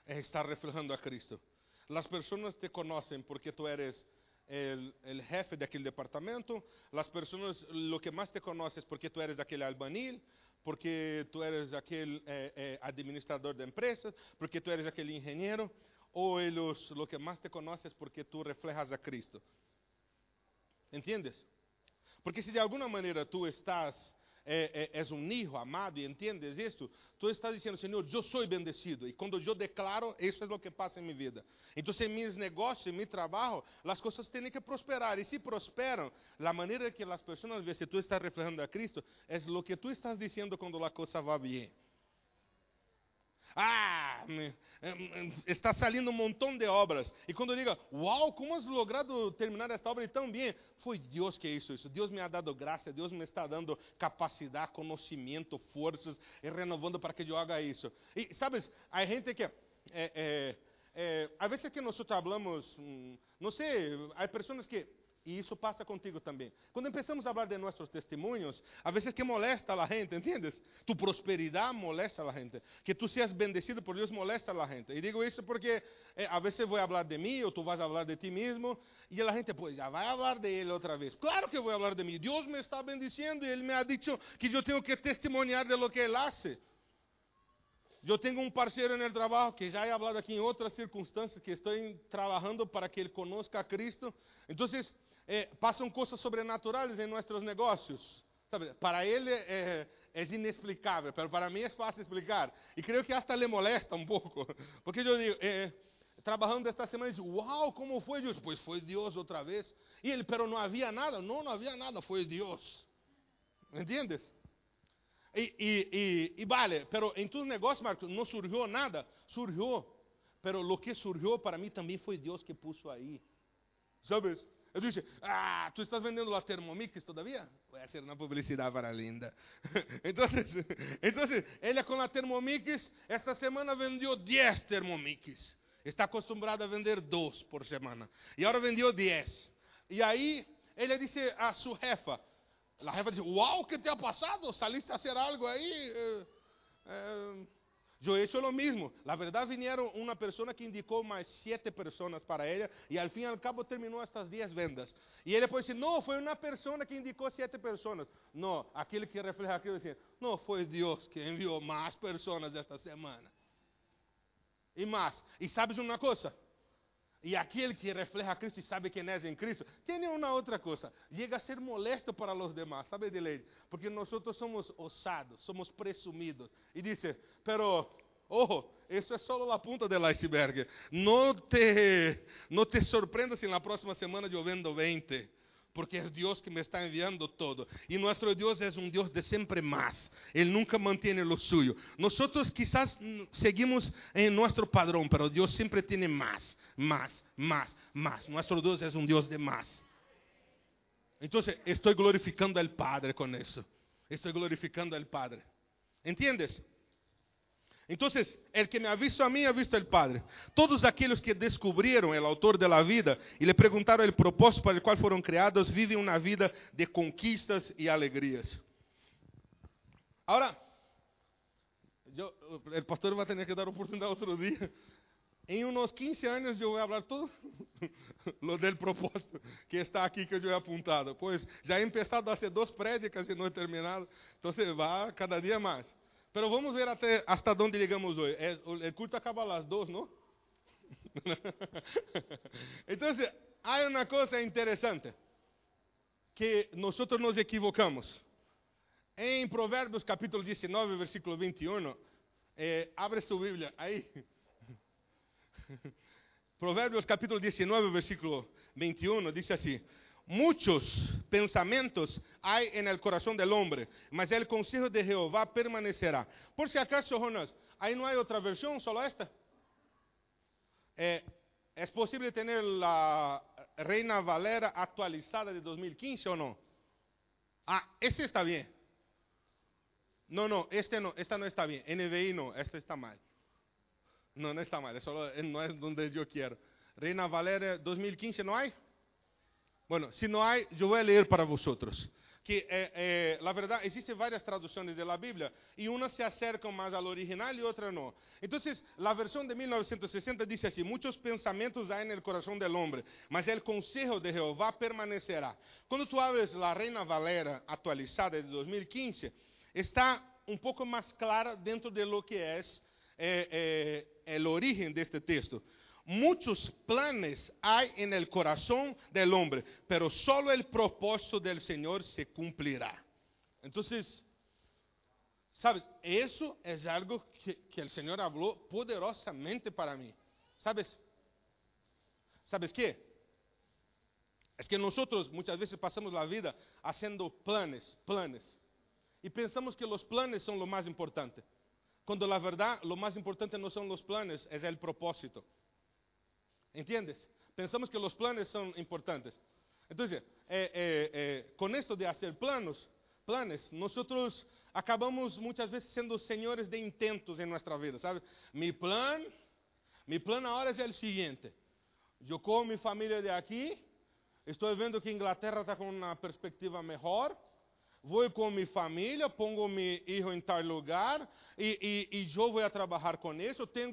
estás reflejando a Cristo. Las personas te conocen porque tú eres el, jefe de aquel departamento, las personas lo que más te conoces porque tú eres aquel albanil, porque tu eres aquele eh, eh, administrador de empresas, porque tu eres aquele engenheiro, ou eles, lo que mais te conheces porque tu reflejas a Cristo. ¿Entiendes? Porque se de alguma maneira tu estás é, é, és um hijo amado e entendes isto, tu estás dizendo, Senhor, eu sou bendecido. E quando eu declaro, isso é o que passa em minha vida. Então, em meus negócios, em meu trabalho, as coisas têm que prosperar. E se prosperam, a maneira que as pessoas veem se tu estás reflejando a Cristo, é o que tu estás dizendo quando a coisa vai bem. Ah, está salindo um montão de obras. E quando eu digo, uau, como has logrado terminar esta obra tão bem? Foi Deus que hizo isso. Deus me ha dado graça, Deus me está dando capacidade, conhecimento, forças e renovando para que eu haga isso. E sabes, há gente que. É, é, é, a vezes que nós falamos, hum, não sei, há pessoas que E isso passa contigo também. Quando começamos a falar de nossos testemunhos, a vezes que molesta a gente, ¿entiendes? Tu prosperidade molesta a gente. Que tu seas bendecido por Deus molesta a gente. E digo isso porque eh, a vou falar de mim ou tu vas falar de ti mesmo e a gente, pois, já vai falar de ele outra vez. Claro que vou falar de mim. Deus me está bendiciendo e ele me ha dicho que eu tenho que testemunhar de lo que ele hace. Eu tenho um parceiro no trabalho que já he falado aqui em outras circunstâncias que estou trabalhando para que ele conozca a Cristo. Então, eh, passam coisas sobrenaturais em nossos negócios. Sabe, para ele é, é inexplicável, mas para mim é fácil explicar. E creio que até lhe molesta um pouco, (laughs) porque eu digo, eh, trabalhando esta semana, diz, uau, como foi Deus? Pois foi Deus outra vez. E ele, pero não havia nada. Não, não havia nada, foi Deus. Entendes? E, e, e, e vale, pero em tus negócios, Marcos, não surgiu nada. Surgiu, pero lo que surgiu para mim também foi Deus que puso aí. Sabes? Eu disse, ah, tu estás vendendo lá Thermomix todavia? Vai ser uma publicidade para linda. (laughs) então, então, ele com a Thermomix, esta semana vendeu 10 Thermomix. Está acostumado a vender dois por semana. E agora vendeu 10. E aí, ele disse a sua jefa, a jefa uau, que te ha passado? Saliste a fazer algo aí? Eh, eh, Yo he hecho lo mismo. La verdad vinieron una persona que indicó más siete personas para ella y al fin y al cabo terminó estas diez vendas. Y ella puede decir, no, fue una persona que indicó siete personas. No, aquel que refleja aquilo decía, no, fue Dios que envió más personas esta semana. Y más. Y sabes una cosa, e aquele que refleja a Cristo e sabe quem é em Cristo, tem uma outra coisa, chega a ser molesto para os demás, sabe de lei? Porque nós somos osados, somos presumidos. E disse, pero, ojo, isso é só a ponta do iceberg. Não te, não te surpreenda se na próxima semana eu vendo 20 porque é Deus que me está enviando todo. E nosso Deus é um Deus de sempre mais. Ele nunca mantém o suyo. Nós quizás seguimos em nosso padrão, mas Deus sempre tem mais, mais, mais, mais. Nosso Deus é um Deus de mais. Então, estou glorificando al Padre com isso. Estou glorificando al Padre. ¿Entiendes? Entonces, el que me ha visto a mí ha visto al Padre. Todos aquellos que descubrieron el autor de la vida y le preguntaron el propósito para el cual fueron creados, viven una vida de conquistas y alegrías. Ahora, yo, el pastor va a tener que dar oportunidad otro día. Em uns 15 anos eu vou falar tudo (laughs) lo del propósito que está aqui que eu he apuntado. Pois já he empezado a hacer duas prédicas e não he terminado. Então vai cada dia mais. Pero vamos ver até hasta onde chegamos hoje. O culto acaba às duas, não? (laughs) então, há uma coisa interessante que nós nos equivocamos. Em Provérbios capítulo 19, versículo 21, eh, abre sua Bíblia aí. Provérbios capítulo 19, versículo 21, diz assim: Muitos pensamentos há en el corazón del hombre, mas el consejo de Jehová permanecerá. Por si acaso, Jonas, aí não há outra versão, só esta? É, é possível ter a Reina Valera atualizada de 2015 ou não? Ah, esse está bem. Não, não, este não, esta não está bem. NVI não, esta está mal. Não, não está mal, é só, não é onde eu quero. Reina Valera 2015 não há? Bueno, se não há, eu vou ler para vosotros. Que, eh, eh, la verdad, existen varias traducciones de la Biblia y unas se acercan más al original y otras no. Entonces, la versión de 1960 dice así, muchos pensamientos hay en el corazón del hombre, mas el consejo de Jehová permanecerá. Cuando tú abres la Reina Valera actualizada de 2015, está un poco más clara dentro de lo que es eh, eh, el origen de este texto. Muchos planes hay en el corazón del hombre, pero solo el propósito del Señor se cumplirá. Entonces, ¿sabes? Eso es algo que, que el Señor habló poderosamente para mí. ¿Sabes? ¿Sabes qué? Es que nosotros muchas veces pasamos la vida haciendo planes, planes. Y pensamos que los planes son lo más importante. Cuando la verdad, lo más importante no son los planes, es el propósito. ¿Entiendes? Pensamos que los planes son importantes. Entonces, eh, eh, eh, de hacer planos, planes, nosotros acabamos muchas veces siendo señores de intentos en nuestra vida, ¿sabes? Mi plan, mi plan ahora es el siguiente. Yo con mi familia de aquí, estoy viendo que Inglaterra está con una perspectiva mejor, vou com minha família, pongo meu filho em tal lugar e, e, e eu vou trabalhar com isso. Eu tenho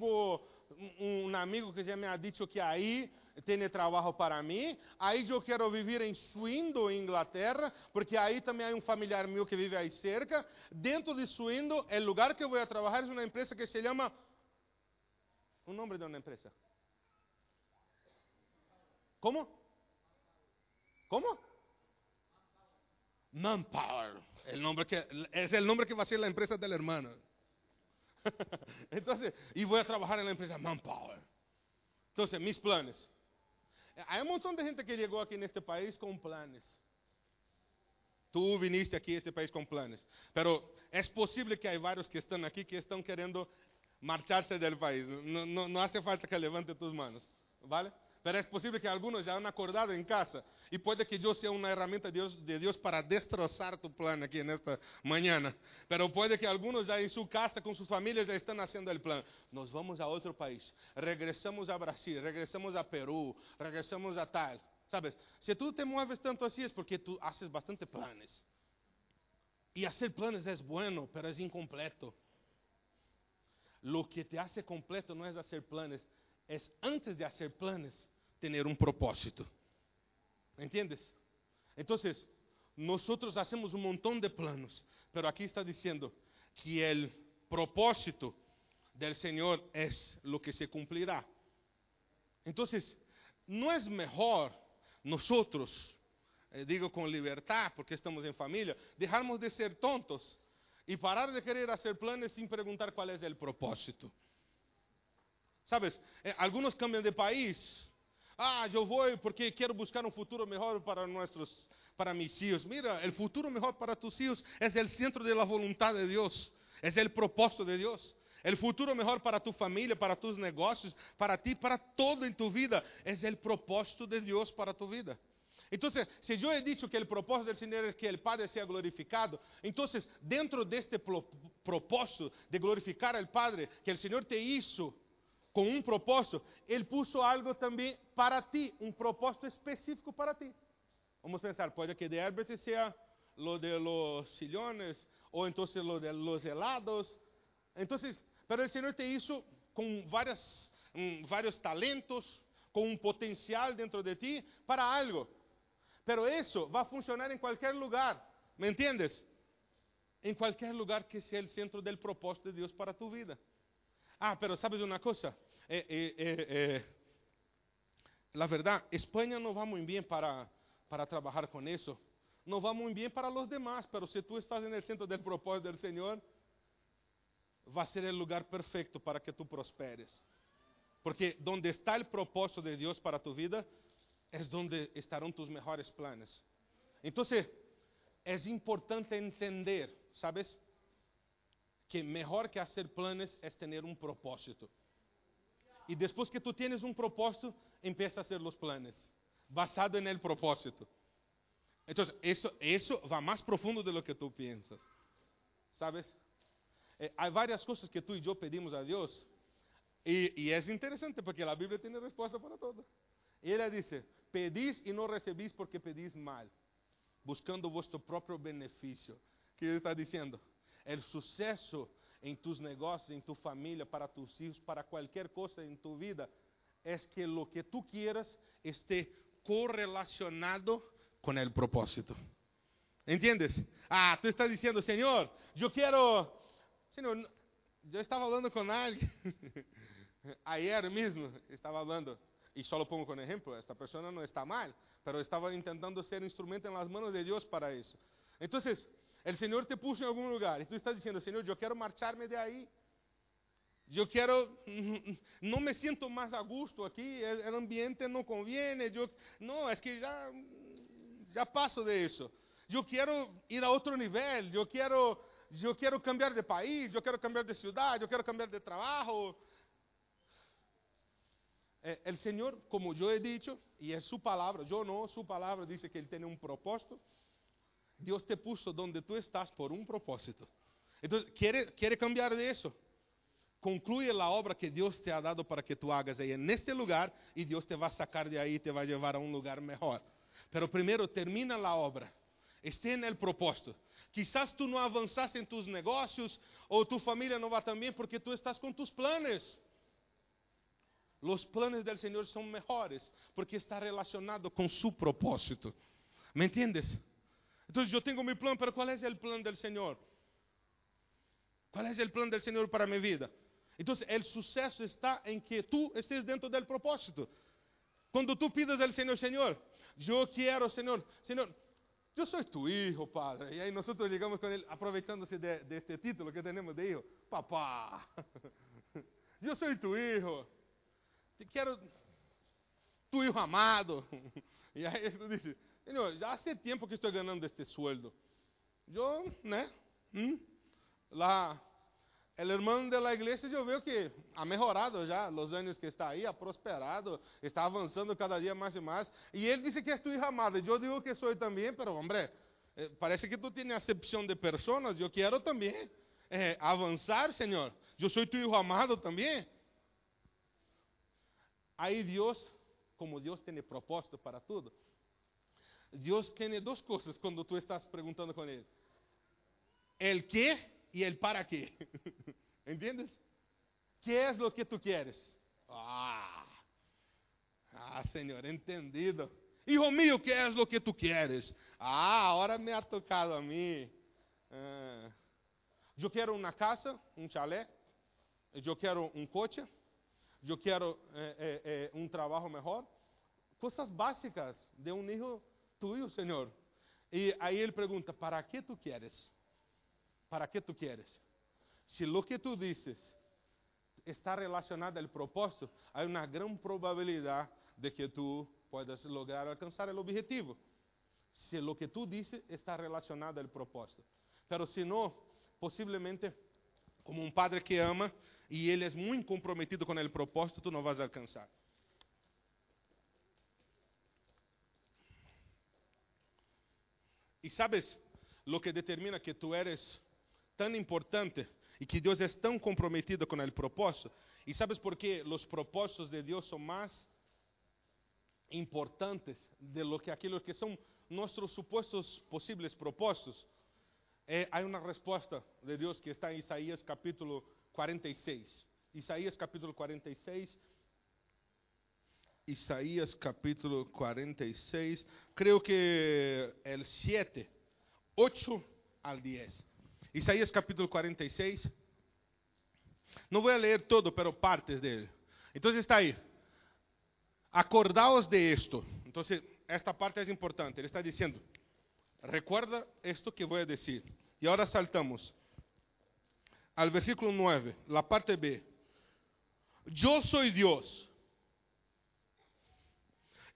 um, amigo que já me ha dicho que aí tem trabalho para mim. Aí eu quero viver em Swindon, Inglaterra, porque aí também há um familiar meu que vive aí cerca. Dentro de Swindon, o lugar que eu vou trabalhar é uma empresa que se chama. O nome de uma empresa? Como? Como? Manpower. El nombre que, es el nombre que va a ser la empresa del hermano. (laughs) Entonces, y voy a trabajar en la empresa Manpower. Entonces, mis planes. Hay un montón de gente que llegó aquí en este país con planes. Tú viniste aquí a este país con planes. Pero es posible que hay varios que están aquí que están queriendo marcharse del país. No, no, no hace falta que levante tus manos. ¿Vale? Pero es posible que algunos ya han acordado en casa y puede que yo sea una herramienta de Dios, de Dios, para destrozar tu plan aquí en esta mañana. Pero puede que algunos ya en su casa con sus familias ya están haciendo el plan. Nos vamos a otro país, regresamos a Brasil, regresamos a Perú, regresamos a tal. ¿Sabes? Si tú te mueves tanto así es porque tú haces bastante planes. Y hacer planes es bueno, pero es incompleto. Lo que te hace completo no es hacer planes, es antes de hacer planes tener un propósito. ¿Entiendes? Entonces, nosotros hacemos un montón de planos, pero aquí está diciendo que el propósito del Señor es lo que se cumplirá. Entonces, no es mejor nosotros, eh, digo con libertad porque estamos en familia, dejarnos de ser tontos y parar de querer hacer planes sin preguntar cuál es el propósito. Sabes, eh, algunos cambian de país Ah, eu vou porque quero buscar um futuro melhor para nossos, para mis hijos. Mira, o futuro melhor para tus hijos é o centro de la voluntad de Deus, é o propósito de Deus. O futuro melhor para tu família, para tus negócios, para ti, para todo em tu vida, é o propósito de Deus para tu vida. Então, se eu he dicho que o propósito do Senhor é que o Padre seja glorificado, então, dentro deste propósito de glorificar al Padre, que o Senhor te hizo com um propósito, Ele puso algo também para ti, um propósito específico para ti. Vamos pensar, pode que de Herbert seja lo de los sillones, ou então lo de los helados. Então, pero o Senhor te hizo com várias mm, vários talentos, com um potencial dentro de ti para algo. Pero eso va a funcionar en cualquier lugar, ¿me entiendes? En cualquier lugar que sea el centro del propósito de Dios para tu vida. Ah, pero sabes una cosa, eh, eh, eh, eh, la verdad, España no va muy bien para, para trabajar con eso. No va muy bien para los demás, pero si tú estás en el centro del propósito del Señor, va a ser el lugar perfecto para que tú prosperes. Porque donde está el propósito de Dios para tu vida, es donde estarán tus mejores planes. Entonces, es importante entender, ¿sabes? Que mejor que hacer planes es tener un propósito. Y después que tú tienes un propósito, empieza a hacer los planes, basado en el propósito. Entonces, eso, eso va más profundo de lo que tú piensas. ¿Sabes? Eh, hay varias cosas que tú y yo pedimos a Dios. Y, y es interesante porque la Biblia tiene respuesta para todo. Y ella dice, pedís y no recibís porque pedís mal, buscando vuestro propio beneficio. ¿Qué ele está diciendo? El suceso en tus negocios, en tu familia, para tus hijos, para cualquier cosa en tu vida, es que lo que tú quieras esté correlacionado con el propósito. ¿Entiendes? Ah, tú estás diciendo, Señor, yo quiero... Señor, yo estaba hablando con alguien, (laughs) ayer mismo estaba hablando, y solo pongo como ejemplo, esta persona no está mal, pero estaba intentando ser instrumento en las manos de Dios para eso. Entonces, el Señor te puso en algún lugar y tú estás diciendo, Señor, yo quiero marcharme de ahí. Yo quiero, (laughs) no me siento más a gusto el, el ambiente no conviene, yo, no, es que ya, ya paso de eso. Yo quiero ir a otro nivel, yo quiero, yo quiero cambiar de país, yo quiero cambiar de ciudad, yo quiero cambiar de trabajo. Eh, el Señor, como yo he dicho, y es su palabra, yo no, su palabra dice que Él tiene un propósito. Dios te puso donde tú estás por un propósito. Entonces, quiere, quiere cambiar de eso. Concluye la obra que Dios te ha dado para que tú hagas ahí en este lugar y Dios te va a sacar de ahí y te va a llevar a un lugar mejor. Pero primero termina la obra. Esté en el propósito. Quizás tú no avanzaste en tus negocios o tu familia no va tan bien porque tú estás con tus planes. Los planes del Señor son mejores porque está relacionado con su propósito. ¿Me entiendes? Entonces yo tengo mi plan, pero ¿cuál es el plan del Señor? ¿Cuál es el plan del Señor para mi vida? Entonces el suceso está en que tú estés dentro del propósito. Cuando tú pides al Señor, Señor, yo quiero, Señor, Señor, yo soy tu hijo, Padre. Y ahí nosotros llegamos con él, aprovechándose de, de este título que tenemos de hijo. Papá, (laughs) yo soy tu hijo. Te quero, tu hijo amado. E aí ele disse, Senhor, já há tempo que estou ganhando este sueldo. Eu, né? Hum, lá, el hermano de la iglesia vejo que ha mejorado já os anos que está aí, ha prosperado, está avançando cada dia mais e mais. E ele disse que é tu amado. Eu digo que sou também, pero hombre, eh, parece que tu tens acepção de pessoas. Eu quero também eh, Senhor. Eu sou tu hijo amado também. Aí Deus, como Deus tem propósito para tudo, Deus tem duas coisas quando tu estás perguntando com Ele: el que e el para qué. (laughs) ¿Entiendes? ¿Qué es lo que tú quieres? Ah, ah, entendido. Hijo mío, ¿qué es lo que tú quieres? Ah, ahora me ha tocado a mí. Ah, yo quiero una casa, un chalet. Yo quiero un coche. Yo quiero eh, eh, eh, un mejor. Cosas básicas de un hijo tuyo, Señor. Y ahí él pregunta, ¿para qué tú quieres? ¿Para qué tú quieres? Si lo que tú dices está relacionado al propósito, hay una gran probabilidad de que tú puedas lograr alcanzar el objetivo. Si lo que tú dices está relacionado al propósito. Pero si no, posiblemente, como un padre que ama y él es muy comprometido con el propósito, tú no vas a alcanzar. Y sabes lo que determina que tú eres tan importante y que Dios es tan comprometido con el propósito. ¿Y sabes por qué los propósitos de Dios son más importantes de lo que aquellos que son nuestros supuestos posibles propósitos? Eh, hay una respuesta de Dios que está en Isaías capítulo 46. Isaías capítulo 46, Isaías capítulo 46, creo que el 7, 8 al 10. Isaías capítulo 46. No voy a leer todo, pero partes de él. Entonces está ahí. Acordaos de esto. Entonces, esta parte es importante. Ele está diciendo, recuerda esto que voy a decir. Y ahora saltamos al versículo 9, la parte B. Yo soy Dios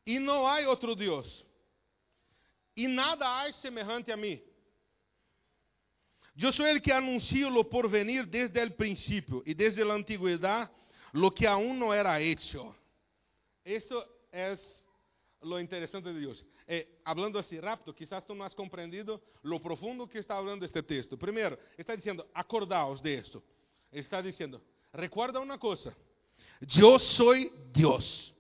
e não há outro Deus, e nada há semejante a mim. Eu sou ele que anuncio lo porvenir desde o princípio e desde a antiguidade lo que aún não era hecho. Isso é lo interessante de Deus. Eh, hablando assim rápido, quizás tu não has compreendido lo profundo que está hablando este texto. Primeiro, está dizendo, acordaos de esto. Está dizendo, recuerda uma coisa, eu sou Deus.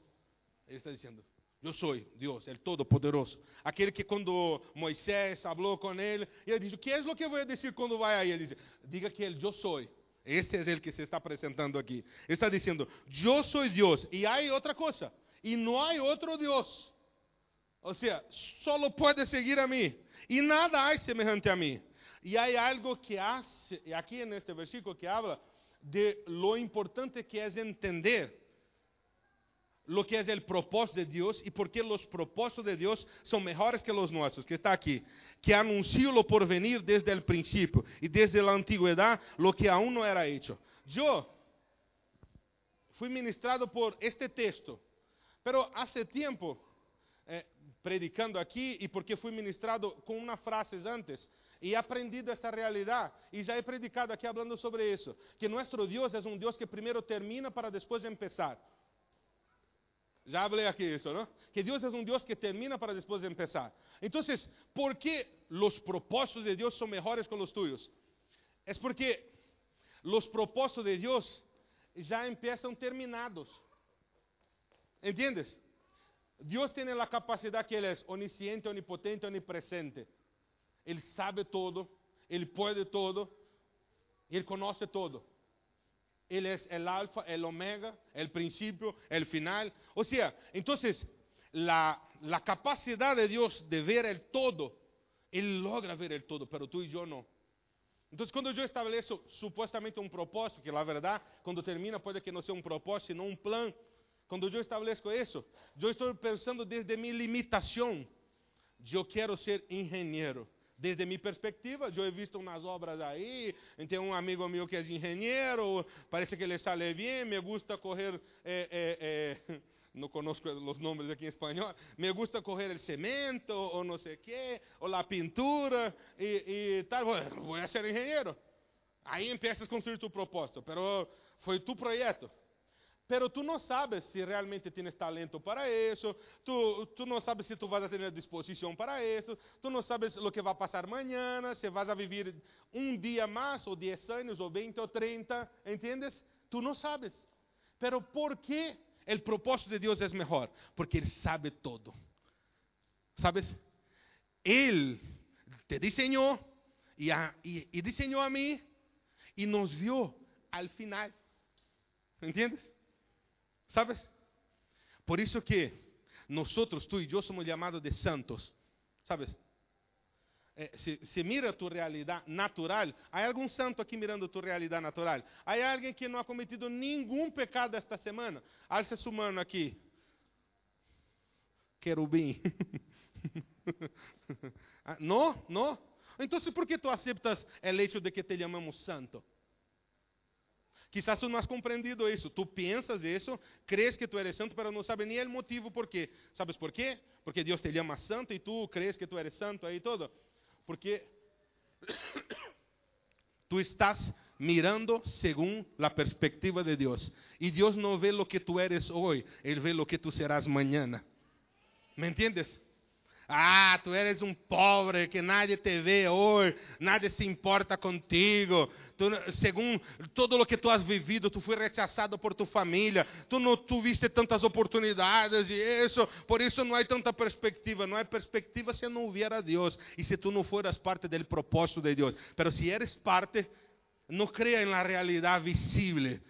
Ele está dizendo, eu sou Deus, o Todo-Poderoso. Aquele que quando Moisés falou com ele, ele disse: que é o que vou dizer quando vai aí? Ele disse: Diga que ele, eu sou. Este é ele que se está apresentando aqui. Ele está dizendo: Eu sou Deus. E há outra coisa. E não há outro Deus. Ou seja, só pode seguir a mim. E nada há semelhante a mim. E há algo que hace, aqui neste versículo que habla de lo importante que é entender lo que es el propósito de Dios y por qué los propósitos de Dios son mejores que los nuestros, que está aquí. Que anunció lo por venir desde el principio y desde la antigüedad lo que aún no era hecho. Yo fui ministrado por este texto, pero hace tiempo, eh, predicando aquí y porque fui ministrado con unas frases antes, he aprendido esta realidad y ya he predicado aquí hablando sobre eso, que nuestro Dios es un Dios que primero termina para después empezar. Já falei aqui isso, não? Que Deus é um Deus que termina para depois empezar. Então, ¿por que os propósitos de Deus são melhores que os tuyos? É porque os propósitos de Deus já empiezam terminados. ¿Entiendes? Deus tem a capacidade que Ele é onisciente, onipotente, onipresente. Ele sabe todo, Ele pode todo, Ele conhece todo. Él es el alfa, el omega, el principio, el final. O sea, entonces la, la de Dios de ver el todo, Él logra ver el todo, pero tú y yo no. Entonces, quando eu estabeleço supostamente um propósito, que na verdade, quando termina, pode que não seja um propósito, senão um plano. Quando eu estabeleço isso, eu estou pensando desde minha limitação. Eu quero ser engenheiro. Desde minha perspectiva, eu he visto umas obras aí, tem um amigo meu que é engenheiro, parece que ele sale bem, me gusta correr, eh, eh, eh, (laughs) não conozco os nomes aqui em espanhol, me gusta correr o cemento, ou não sei o quê, ou a pintura, e, e tal, vou ser engenheiro. Aí empiezas a construir tu propósito, pero foi tu projeto. Pero tú no sabes si realmente tienes talento para eso, tú, tú, no sabes si tú vas a tener disposición para eso, tú no sabes lo que va a pasar mañana, si vas a vivir un día más, o 10 años, o 20 o 30, ¿entiendes? Tú no sabes. Pero ¿por qué el propósito de Dios es mejor? Porque Él sabe todo. ¿Sabes? Él te diseñó y, a, y, y diseñó a mí y nos vio al final. ¿Entiendes? ¿Sabes? Por isso que nós, tu e eu, somos chamados de santos. ¿Sabes? Eh, se, se, mira tu realidade natural, há algum santo aqui mirando tu realidade natural? Há alguém que não ha cometido nenhum pecado esta semana? Alça sua mano aqui. Querubim. (laughs) não? Não? Então, por que tu aceitas o hecho de que te chamamos santo? Quizás tú no has comprendido eso. Tú piensas eso, crees que tú eres santo, pero no sabes ni el motivo por qué. ¿Sabes por qué? Porque Dios te llama santo y tú crees que tú eres santo ahí todo. Porque (coughs) tú estás mirando según la perspectiva de Dios. Y Dios no ve lo que tú eres hoy, Él ve lo que tú serás mañana. ¿Me entiendes? Ah, tu eres um pobre que nadie te vê hoje, nadie se importa contigo. Tu, segundo todo o que tu has vivido, tu foi rechazado por tu família. Tu não tuviste tantas oportunidades e isso, por isso não há tanta perspectiva. Não há perspectiva se não houver a Deus e se tu não foras parte do propósito de Deus. Pero se eres parte, não creia na realidade visível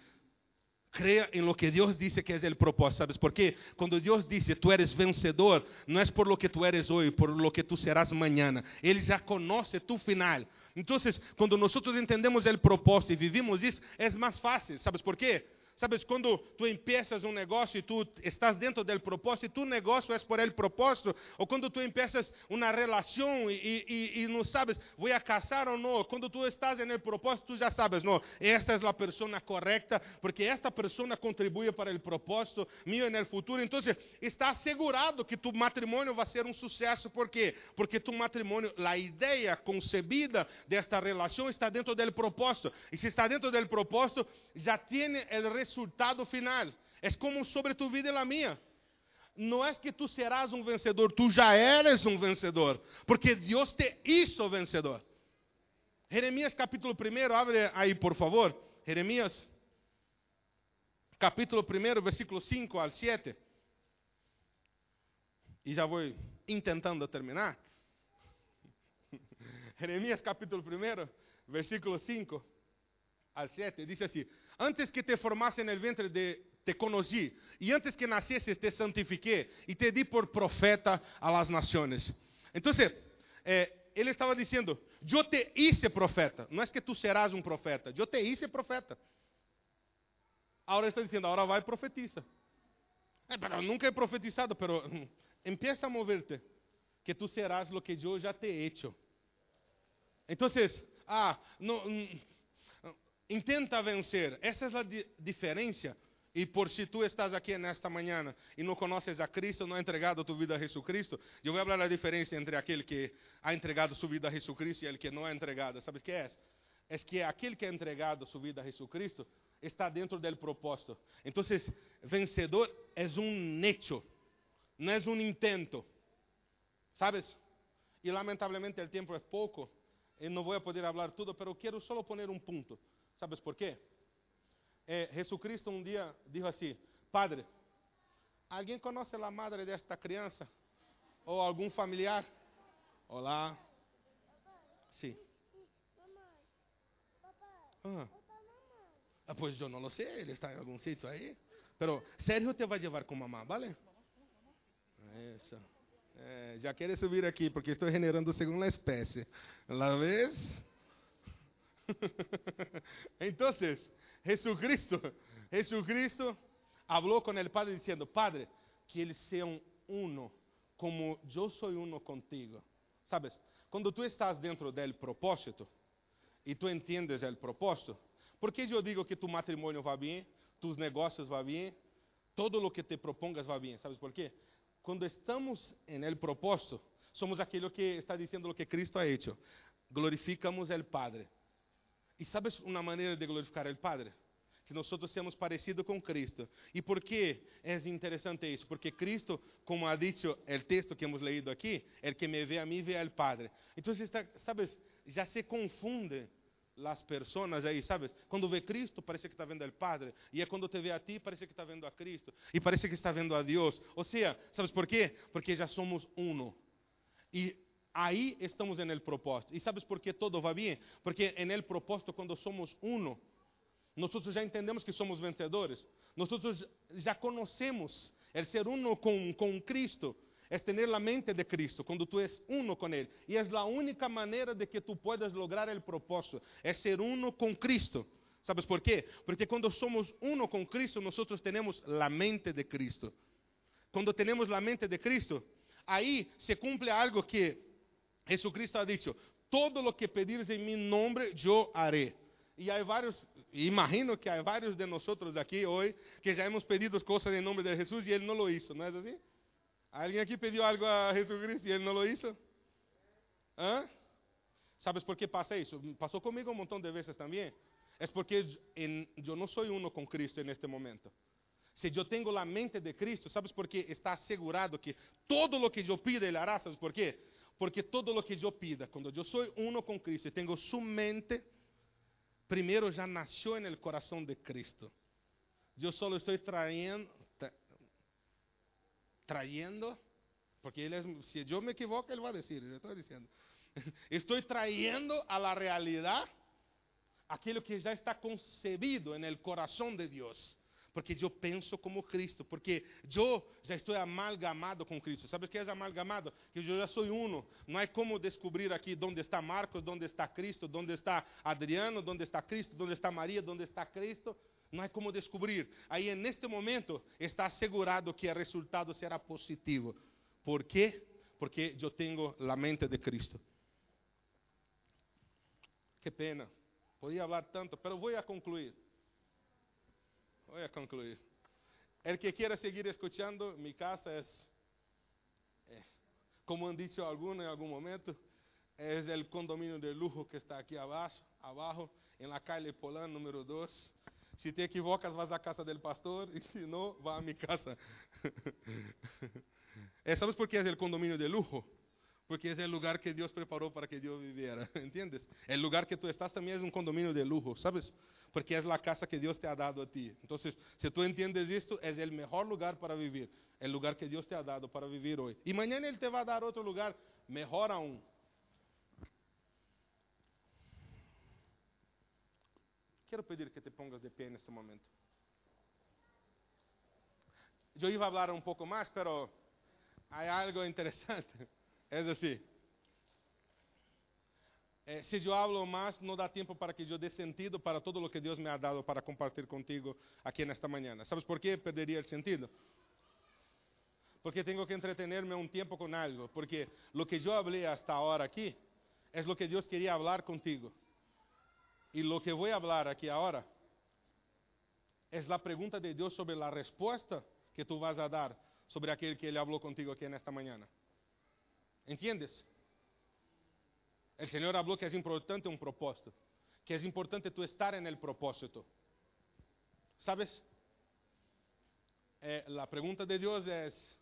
Crea en lo que Dios dice que es el propósito. ¿Sabes por qué? Cuando Dios dice tú eres vencedor, no es por lo que tú eres hoy, por lo que tú serás mañana. Él ya conoce tu final. Entonces, cuando nosotros entendemos el propósito y vivimos eso, es más fácil. ¿Sabes por qué? Sabes, quando tu empiezas um negócio e tu estás dentro do propósito tu negócio é por el propósito, ou quando tu empiezas uma relação e, e, e não sabes, vou a casar ou não, quando tu estás el propósito, tu já sabes, não, esta é a pessoa correta, porque esta pessoa contribui para o propósito en el futuro. Então, está assegurado que tu matrimônio vai ser um sucesso, por quê? Porque tu matrimônio, a ideia concebida desta relação está dentro do propósito, e se está dentro do propósito, já tem o resultado final. É como sobre tu vida e a minha. Não é que tu serás um vencedor, tu já eres um vencedor, porque Deus te hizo vencedor. Jeremias capítulo 1, abre aí por favor. Jeremias capítulo 1, versículo 5 al 7. E já vou tentando terminar. (laughs) Jeremias capítulo 1, versículo 5 al 7, dice así, antes que te formase en el vientre de, te conocí, y antes que nacieses te santifiqué, y te di por profeta a las naciones. Entonces, eh, ele estava dizendo, eu te hice profeta, não é que tu serás um profeta, eu te hice profeta. Agora está dizendo, agora vai profetiza. É, pero nunca he profetizado, pero empieza a moverte, que tu serás lo que eu já te he hecho. Então, ah, não, Intenta vencer. Essa é a di diferença. E por si tu estás aqui nesta manhã e não conheces a Cristo, não ha entregado tu vida a Jesucristo, eu vou falar a diferença entre aquele que ha entregado sua vida a Jesucristo e aquele que não ha entregado. ¿Sabes que é? É que aquele que ha entregado sua vida a Jesucristo está dentro do propósito. Então, vencedor é um hecho, não é um intento. ¿Sabes? E lamentavelmente o tempo é pouco e não vou poder falar tudo, mas quero só poner um ponto. ¿Sabes por qué? Eh, Jesucristo un día dijo así, Padre, ¿alguien conoce la madre de esta crianza? ¿O algún familiar? Hola. Sí. Ah. ah, yo no lo sé, él está en algún sitio ahí. Pero Sergio te va a llevar con mamá, ¿vale? Eso. Eh, já quer subir aqui, porque estou generando segundo a espécie. La vez? (laughs) Entonces, Jesucristo, Jesucristo habló con el Padre diciendo, Padre, que eles sean uno, como eu sou uno contigo. Sabes, quando tu estás dentro del propósito e tu entiendes el propósito, por que eu digo que tu matrimônio vai bem, tus negócios vão bem, todo lo que te propongas vai bem? Sabes por quê? Quando estamos en el propósito, somos aquilo que está dizendo o que Cristo ha hecho. Glorificamos el Padre. E sabes uma maneira de glorificar o Padre? Que nós seamos parecidos com Cristo. E por que é interessante isso? Porque Cristo, como ha dicho o texto que hemos leído aqui, el que me vê a mim vê al Padre. Então, sabes, já se confunde as pessoas aí, sabes? Quando vê Cristo, parece que está vendo o Padre. E é quando te vê a ti, parece que está vendo a Cristo. E parece que está vendo a Deus. Ou seja, sabes por quê? Porque já somos uno. E Aí estamos en el propósito. E sabes por que todo va bem? Porque en el propósito, quando somos uno, nós já entendemos que somos vencedores. Nós já conhecemos el ser uno com, Cristo. É ter a mente de Cristo, quando tu és uno com Ele. E é a única maneira de que tu puedas lograr o propósito. É ser uno com Cristo. ¿Sabes por quê? Porque quando somos uno com Cristo, nós temos a mente de Cristo. Quando temos a mente de Cristo, aí se cumpre algo que Jesucristo ha dicho, todo lo que pedires en mi nombre yo haré. E há vários, imagino que há vários de nós aqui hoje que já hemos pedido coisas em nome de Jesus e ele não lo hizo, não é assim? Alguém aqui pediu algo a Jesus e ele não lo hizo? ¿Ah? ¿Sabes por que passa isso? Passou comigo um montão de vezes também. É porque eu não sou uno com Cristo neste momento. Se eu tenho a mente de Cristo, sabes por quê? Está assegurado que todo lo que eu pido, Ele hará. ¿Sabes por quê? Porque todo lo que yo pida, cuando yo soy uno con Cristo y tengo su mente, primero ya nació en el corazón de Cristo. Yo solo estoy trayendo, trayendo, porque si yo me equivoco, él va a decir, diciendo. (laughs) Estoy trayendo a la realidad aquello que ya está concebido en el corazón de Dios. Porque eu penso como Cristo, porque eu já estou amalgamado com Cristo. ¿Sabes que é amalgamado? Que eu já sou uno. Não há como descobrir aqui onde está Marcos, onde está Cristo, onde está Adriano, onde está Cristo, onde está Maria, onde está Cristo. Não há como descobrir. Aí, neste momento, está assegurado que o resultado será positivo. Por quê? Porque eu tenho a mente de Cristo. Que pena. Podia falar tanto, mas vou a concluir. Voy a concluir. El que quiera seguir escuchando, mi casa es, eh, como han dicho algunos en algún momento, es el condominio de lujo que está aquí abajo, abajo en la calle Polán número 2. Si te equivocas, vas a casa del pastor y si no, va a mi casa. (laughs) eh, ¿Sabes por qué es el condominio de lujo? Porque es el lugar que Dios preparó para que yo viviera, (laughs) ¿entiendes? El lugar que tú estás también es un condominio de lujo, ¿sabes? Porque é a casa que Deus te ha dado a ti. Então, se tu entiendes isto, é o melhor lugar para viver, é o lugar que Deus te ha dado para viver hoje. E amanhã Ele te vai dar outro lugar melhor aún. Quero pedir que te pongas de pé neste momento. Eu ia falar um pouco mais, pero há algo interessante. É (laughs) assim. Eh, se eu hablo mais, não dá tempo para que eu dê sentido para todo o que Deus me ha dado para compartilhar contigo aqui nesta manhã. ¿Sabes por quê perderia o sentido? Porque tenho que entretenerme um tempo com algo. Porque o que eu falei hasta agora aqui é o que Deus queria falar contigo. E o que vou falar aqui agora é a pergunta de Deus sobre a resposta que tu vas a dar sobre aquele que Ele falou contigo aqui nesta manhã. ¿Entiendes? El Señor habló que es importante un propósito, que es importante tú estar en el propósito. ¿Sabes? Eh, la pregunta de Dios es,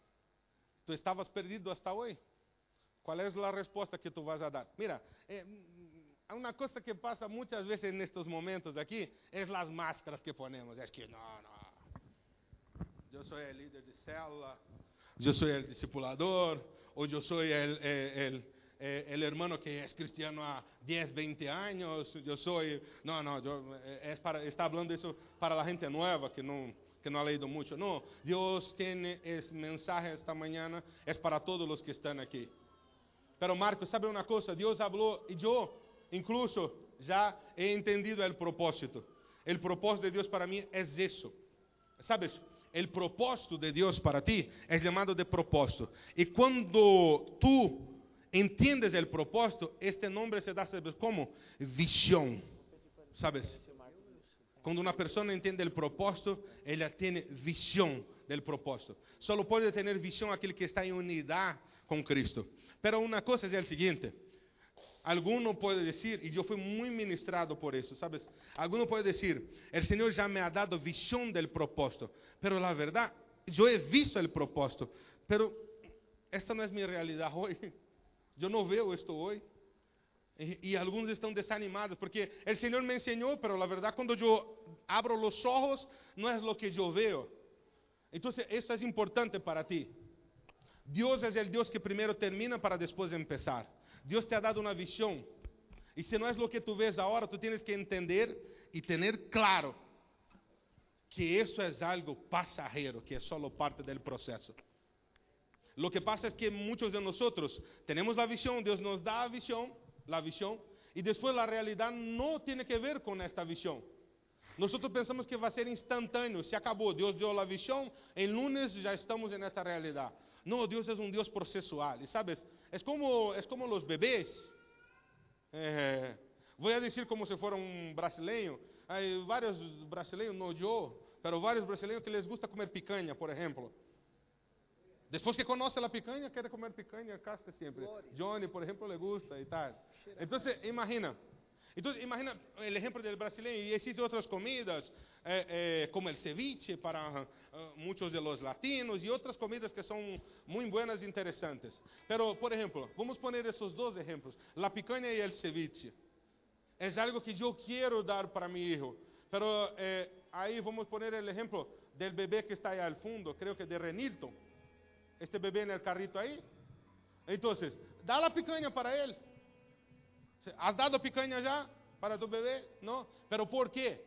¿tú estabas perdido hasta hoy? ¿Cuál es la respuesta que tú vas a dar? Mira, eh, una cosa que pasa muchas veces en estos momentos aquí es las máscaras que ponemos. Es que no, no. Yo soy el líder de célula, yo soy el discipulador, o yo soy el, el, el eh, el hermano que es cristiano a 10, 20 años, yo soy, no, no, yo, eh, es para, está hablando eso para la gente nueva que no, que no ha leído mucho. No, Dios tiene ese mensaje esta mañana, es para todos los que están aquí. Pero Marcos, ¿sabe una cosa? Dios habló y yo incluso ya he entendido el propósito. El propósito de Dios para mí es eso. ¿Sabes? El propósito de Dios para ti es llamado de propósito. Y cuando tú entiendes o propósito, este nome se dá ¿sabes como? Visión. ¿Sabes? Quando uma pessoa entende o propósito, ela tem visão do propósito. Só pode ter visão aquele que está em unidade com Cristo. Pero uma coisa é o seguinte: alguno pode dizer, e eu fui muito ministrado por isso, ¿sabes? Alguno pode dizer, o Senhor já me ha dado visão do propósito, pero la verdade, eu he visto o propósito, pero esta não é minha realidade (laughs) hoje. Eu não vejo isto hoje. E, alguns estão desanimados porque o Senhor me ensinou, mas a verdade quando eu abro os olhos não é o que eu vejo. Então, isto é importante para ti. Deus é o Deus que primeiro termina para depois empezar. Deus te ha dado uma visão. E se não é o que tu vês agora, tu tens que entender e ter claro que isso é algo passageiro, que é só parte do processo. Lo que pasa es que muchos de nosotros tenemos la visión, Dios nos da visión, la visión, y después la realidad no tiene que ver con esta visión. Nosotros pensamos que va a ser instantáneo, se acabó, Dios dio la visión, el lunes ya estamos en esta realidad. No, Dios es un Dios procesual, y sabes, es como, es como. Eh, voy a decir como si fuera un brasileño. Hay varios brasileños, no yo, pero varios brasileños que les gusta comer picaña, por ejemplo. Depois que conhece a picanha, quer comer picanha casca sempre. Johnny, por exemplo, le gusta e tal. Então, imagina. Então, imagina o exemplo do brasileiro. E existem outras comidas, eh, eh, como o ceviche para muitos de los latinos e outras comidas que são muito buenas e interessantes. Pero, por exemplo, vamos poner esses dois exemplos: a picanha e o ceviche. É algo que eu quero dar para meu filho. Pero eh, aí vamos poner o exemplo do bebê que está aí ao fundo, creio que de Renilton este bebé en el carrito ahí. Entonces, da la picaña para él. ¿Has dado picaña ya para tu bebé? No. ¿Pero por qué?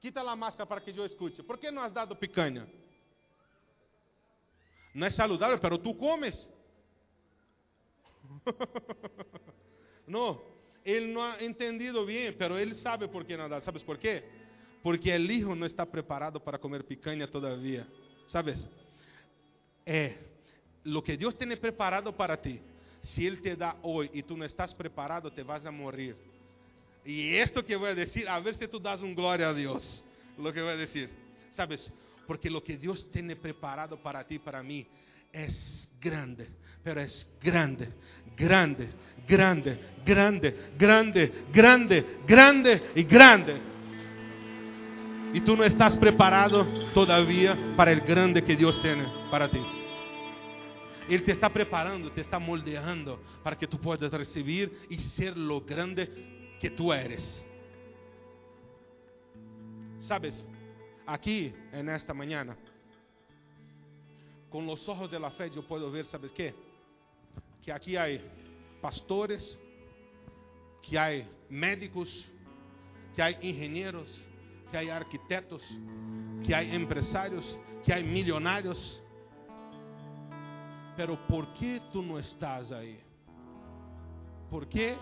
Quita a máscara para que eu escute. ¿Por que não has dado picanha? Não é saudável, pero tu comes. (laughs) Não, ele não ha entendido bem, pero ele sabe por que não dá. ¿Sabes por quê? Porque o hijo não está preparado para comer picanha todavía. ¿Sabes? É, lo que Deus tem preparado para ti. Se Ele te dá hoje e tu não estás preparado, te vas a morir. E esto que vou dizer, a ver se tu das um glória a Deus. Lo que vou dizer, sabes? Porque lo que Deus tem preparado para ti, para mim, é grande, pero é grande, grande, grande, grande, grande, grande, grande e grande. E tu não estás preparado todavia para o grande que Deus tem para ti. Ele te está preparando, te está moldeando para que tu puedas receber e ser lo grande que tu eres. Sabes, aqui en esta mañana, os ojos de la posso ver, sabes qué? Que aqui há pastores, que há médicos, que há engenheiros, que há arquitetos, que há empresários, que há milionários. Pero por que tu não estás aí? Por que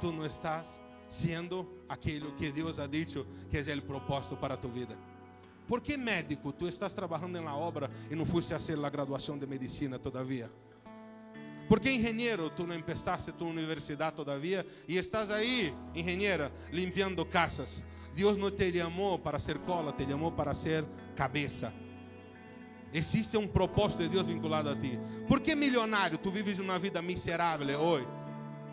tu não estás sendo aquilo que Deus ha dicho que é o propósito para tu vida? ¿Por que médico tu estás trabalhando na obra e não fuiste a hacer a graduação de medicina todavía? ¿Por que engenheiro tu não empezaste tu universidade todavía e estás aí, engenheira, limpiando casas? Deus não te chamou para ser cola, te chamou para ser cabeça. Existe um propósito de Deus vinculado a ti. Por que milionário tu vives uma vida miserável hoje?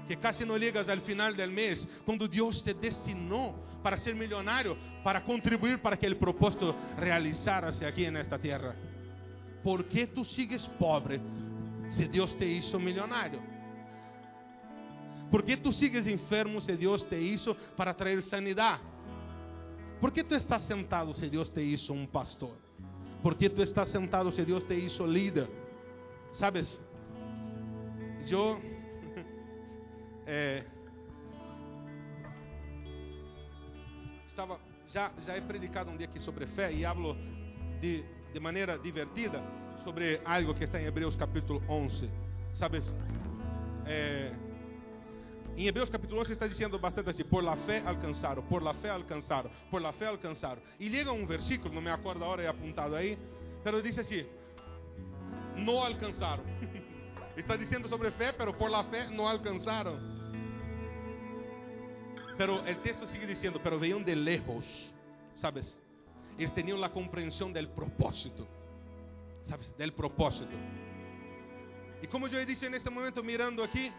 Que casi não ligas ao final do mês, quando Deus te destinou para ser milionário, para contribuir para que o propósito realizara-se aqui nesta terra. ¿Por que tu sigues pobre se Deus te hizo milionário? ¿Por que tu sigues enfermo se Deus te hizo para trazer sanidade? ¿Por que tu estás sentado se Deus te hizo um pastor? ¿Por que tu estás sentado se Deus te hizo líder? Sabes, eu é, estava já já é predicado um dia aqui sobre fé e hablo de de maneira divertida sobre algo que está em Hebreus capítulo 11. Sabes? É, em Hebreus capítulo 11 está dizendo bastante assim: por la fé alcançaram, por la fé alcançaram, por la fé alcançaram. E chega um versículo, não me acordo a hora, é apontado aí, pero diz assim: não alcançaram. (laughs) está dizendo sobre fé, pero por la fé não alcançaram. Pero o texto sigue dizendo: pero veían de lejos, sabes? Eles tinham a compreensão del propósito, sabes? Del propósito. E como eu disse neste momento, mirando aqui,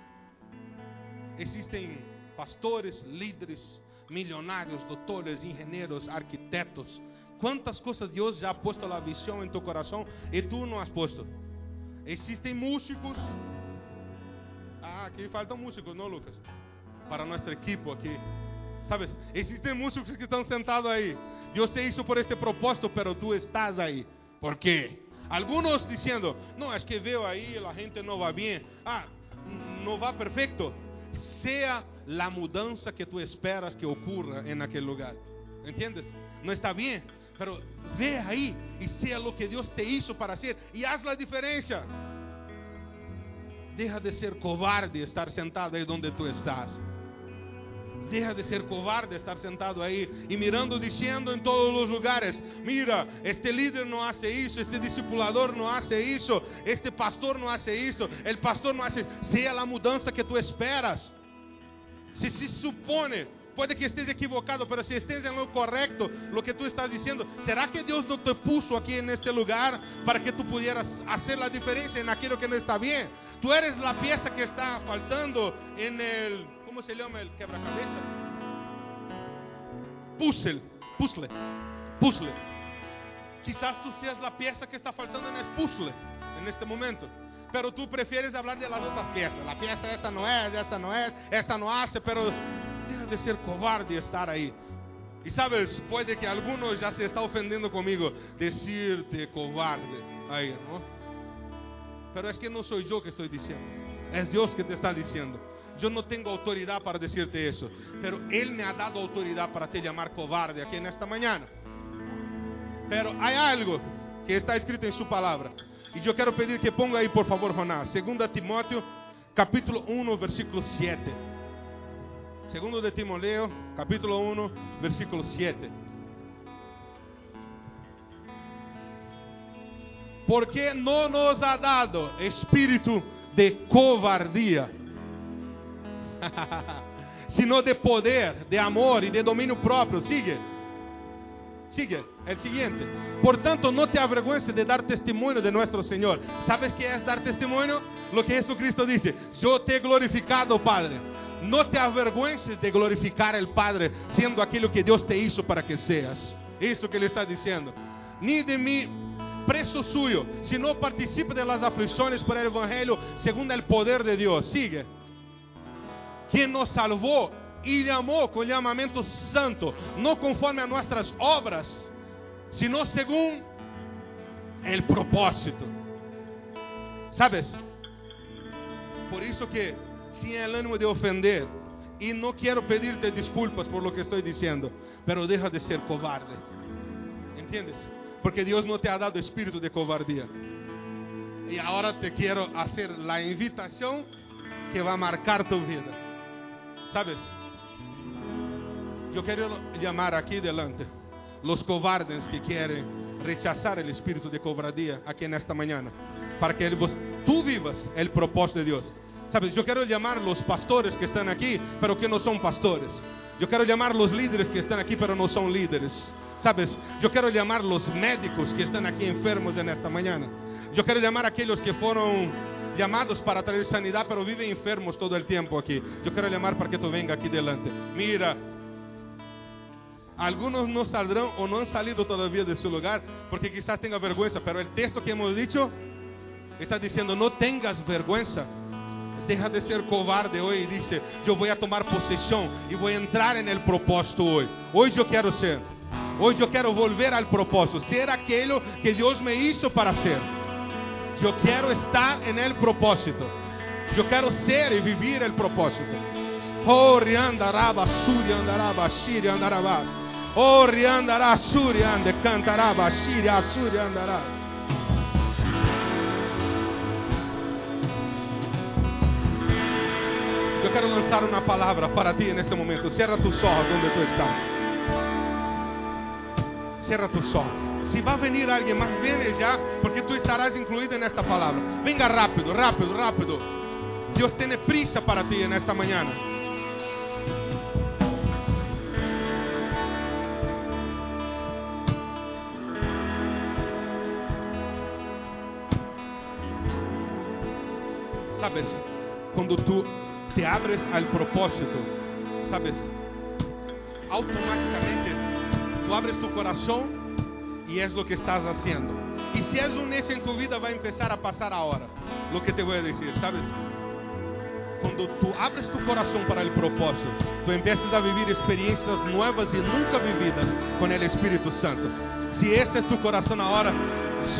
existem pastores, líderes, milionários, doutores, engenheiros, arquitetos. Quantas coisas Deus já ha posto a visão em tu coração e tu não has posto? Existem músicos. Ah, aqui faltam músicos, não, Lucas? Para nossa equipe aqui. Sabes? Existem músicos que estão sentados aí. Deus te hizo por este propósito, pero tu estás aí. ¿Por quê? Alguns dizendo, não, é que veo aí, a gente não vai bem. Ah, não vai perfeito. Sea a mudança que tu esperas que ocorra em aquele lugar. ¿Entiendes? Não está bem, pero ve aí e sea lo que Deus te hizo para ser e haz a diferença. Deja de ser cobarde estar sentado aí onde tu estás. Deja de ser cobarde estar sentado aí e mirando, dizendo em todos os lugares: Mira, este líder não hace isso, este discipulador não hace isso, este pastor não hace isso, el pastor não hace. Seja a mudança que tu esperas. Se se supone, pode que esteja equivocado, mas se esteja em lo correto, lo que tu estás dizendo, será que Deus não te puso aqui neste lugar para que tu pudieras fazer a diferença em aquilo que não está bem? Tu eres a peça que está faltando en el ¿Cómo se llama el quebracabeza? Puzzle, puzzle, puzzle. Quizás tú seas la pieza que está faltando en el puzzle en este momento. Pero tú prefieres hablar de las otras piezas. La pieza esta no es, esta no es, esta no hace, pero deja de ser cobarde estar ahí. Y sabes, puede que algunos ya se está ofendiendo conmigo decirte cobarde ahí, ¿no? Pero es que no soy yo que estoy diciendo, es Dios que te está diciendo. Eu não tenho autoridade para dizer-te isso, pero Ele me ha dado autoridade para te chamar cobarde aqui nesta manhã. Pero hay algo que está escrito en su palabra. Y yo quiero pedir que ponga ahí, por favor, Jonás. 2 Timoteo, capítulo 1, versículo 7. Segundo de Timoteo, capítulo 1, versículo 7. Porque no nos ha dado espíritu de cobardía, (laughs) sino de poder, de amor y de dominio propio. Sigue. Sigue, el siguiente. Por tanto, no te avergüences de dar testimonio de nuestro Señor. ¿Sabes qué es dar testimonio? Lo que Jesucristo dice, yo te he glorificado, Padre. No te avergüences de glorificar al Padre, siendo aquello que Dios te hizo para que seas. Eso que Él está diciendo. Ni de mí preso suyo, sino participa de las aflicciones por el Evangelio según el poder de Dios. Sigue. Quien nos salvó e com llamamiento santo, não conforme a nossas obras, sino según el propósito. ¿Sabes? Por isso que, sin el ánimo de ofender, e não quero pedirte desculpas por lo que estou dizendo, pero deja de ser cobarde. ¿Entiendes? Porque Deus não te ha dado espírito de cobardía. E agora te quero hacer la invitação que vai marcar tu vida. ¿Sabes? Eu quero chamar aqui delante los cobardes que querem rechazar o espírito de cobardía aqui nesta manhã, para que tú vivas o propósito de Deus. Sabes, eu quero chamar los pastores que estão aqui, pero que não são pastores. Eu quero chamar los líderes que estão aqui, pero não são líderes. Sabes, eu quero chamar los médicos que estão aqui enfermos nesta manhã. Eu quero chamar aqueles que foram llamados para trazer sanidade, pero vivem enfermos todo o tempo aqui. Eu quero chamar para que tu venga aqui delante. Mira, Algunos no saldrán o no han salido todavía de su lugar porque quizás tenga vergüenza, pero el texto que hemos dicho está diciendo, no tengas vergüenza. Deja de ser cobarde hoy y dice, yo voy a tomar posesión y voy a entrar en el propósito hoy. Hoy yo quiero ser. Hoy yo quiero volver al propósito, ser aquello que Dios me hizo para ser. Yo quiero estar en el propósito. Yo quiero ser y vivir el propósito. Oh, riandaraba, suri, andaraba, shiri, andarabas. Riandará, suriande, cantará, baxiria, suriandará. Eu quero lançar uma palavra para ti nesse momento. Cierra tus ojos onde tu estás. Cierra tus ojos. Se vai venir alguém, mas vem já, porque tu estarás incluído nesta palavra. Venga rápido, rápido, rápido. Deus tem prisa para ti nesta manhã. Sabes, quando tu te abres al propósito, sabes, automáticamente tu abres tu coração e é o que estás haciendo. E se és um hecho em tu vida, vai começar a passar a hora. Lo que te vou dizer, sabes? Quando tu abres tu coração para o propósito, tu empiezas a vivir experiências novas e nunca vividas com o Espírito Santo. Se este é tu coração agora,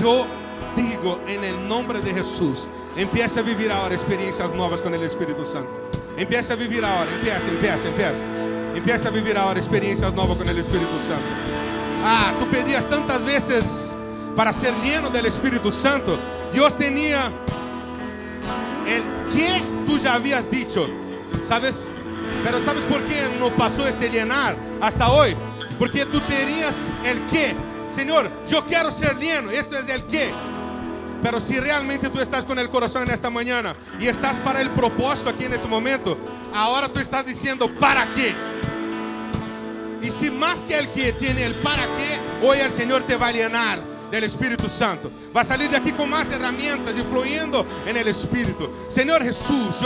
eu digo en el nombre de Jesús, empieza a vivir ahora experiencias nuevas con el Espíritu Santo. Empieza a vivir ahora, empieza, empieza, empieza. Empieza a vivir ahora experiencias nuevas con el Espíritu Santo. Ah, tú pedías tantas veces para ser lleno del Espíritu Santo. Dios tenía el que tú ya habías dicho, ¿sabes? Pero ¿sabes por qué no pasó este llenar hasta hoy? Porque tú tenías el que. Señor, yo quiero ser lleno. Esto es el que. Pero si realmente tú estás con el corazón en esta mañana y estás para el propósito aquí en este momento, ahora tú estás diciendo, ¿para qué? Y si más que el que tiene el para qué, hoy el Señor te va a llenar del Espíritu Santo. Va a salir de aquí con más herramientas y fluyendo en el Espíritu. Señor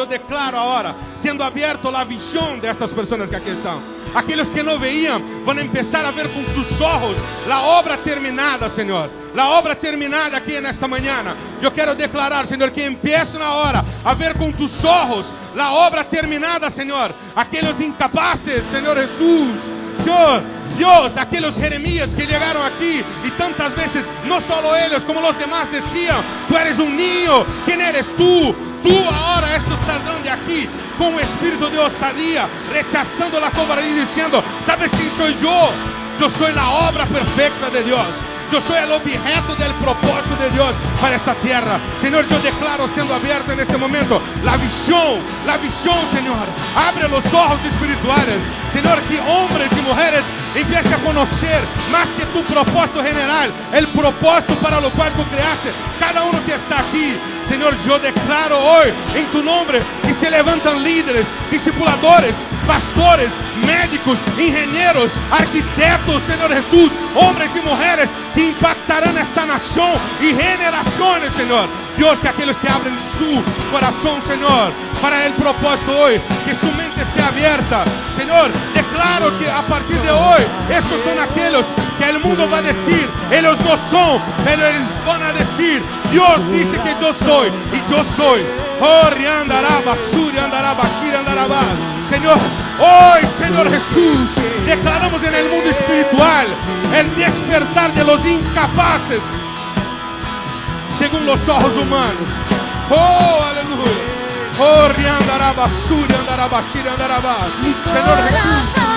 declaro ahora, siendo abierto la visión de estas que aquí están. Aquellos que no veían van a empezar a ver con sus ojos la obra terminada, Señor la obra terminada aqui nesta manhã. Eu quero declarar, Senhor, que empiecen agora a ver com tus ojos la obra terminada, Senhor. Aqueles incapazes, Senhor Jesus. Senhor, Deus, aqueles Jeremías que chegaram aqui e tantas vezes, não só eles, como os demás diziam: Tu eres um niño, quem eres tu? Tu agora estos saldrão de aqui com o espírito de osadía, rechazando a cobardía e dizendo: Sabes quem sou eu? Eu sou a obra perfeita de Deus. Yo soy el objeto del propósito de Dios para esta tierra. Señor, yo declaro siendo abierto en este momento la visión, la visión, Señor. Abre los ojos espirituales. Señor, que hombres y mujeres empiecen a conocer más que tu propósito general, el propósito para lo cual tú creaste. Cada uno que está aquí, Señor, yo declaro hoy en tu nombre que se levantan líderes, discipuladores, pastores, médicos, ingenieros, arquitectos, Señor Jesús, hombres y mujeres que impactarán esta nación y generaciones, Señor. Dios, que aquellos que abren su corazón, Señor, para el propósito hoy, que su mente sea abierta. Señor, declaro que a partir de hoy, estos son aquellos que el mundo va a decir, ellos no son, pero ellos van a decir, Dios dice que yo soy y yo soy. Oh, riandaraba, suriandaraba, shirandaraba. Señor, hoy, Señor Jesús, declaramos en el mundo espiritual el despertar de los incapaces según los ojos humanos. Oh, aleluya. Oh, riandaraba, suriandaraba, shirandaraba. Señor Jesús.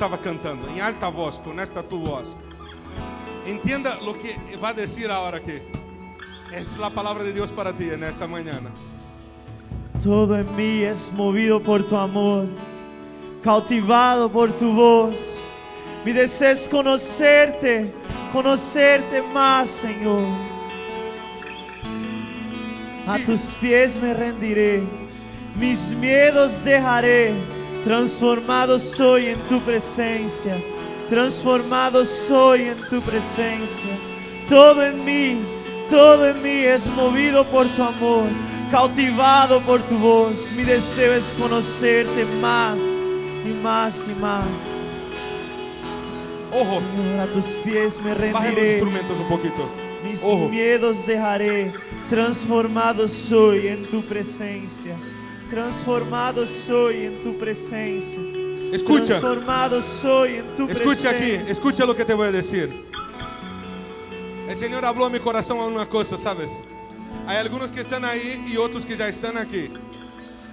Estabas cantando en alta voz, con esta tu voz. Entienda lo que va a decir ahora aquí. Es la palabra de Dios para ti en esta mañana. Todo en mí es movido por tu amor, cautivado por tu voz. Mi deseo es conocerte, conocerte más, Señor. A tus pies me rendiré, mis miedos dejaré, transformado soy en tu presencia, transformado soy en tu presencia. Todo en mí, todo en mí es movido por tu amor, cautivado por tu voz. Mi deseo es conocerte más y más y más. Ojo, Señor, a tus pies me baje los rendiré. instrumentos un poquito. Mis Ojo. miedos dejaré, transformado soy en tu presencia. Transformado soy en tu presencia. Escucha, Transformado soy en tu escucha aquí, escucha lo que te voy a decir. El Señor habló a mi corazón una cosa, ¿sabes? Hay algunos que están ahí y otros que ya están aquí.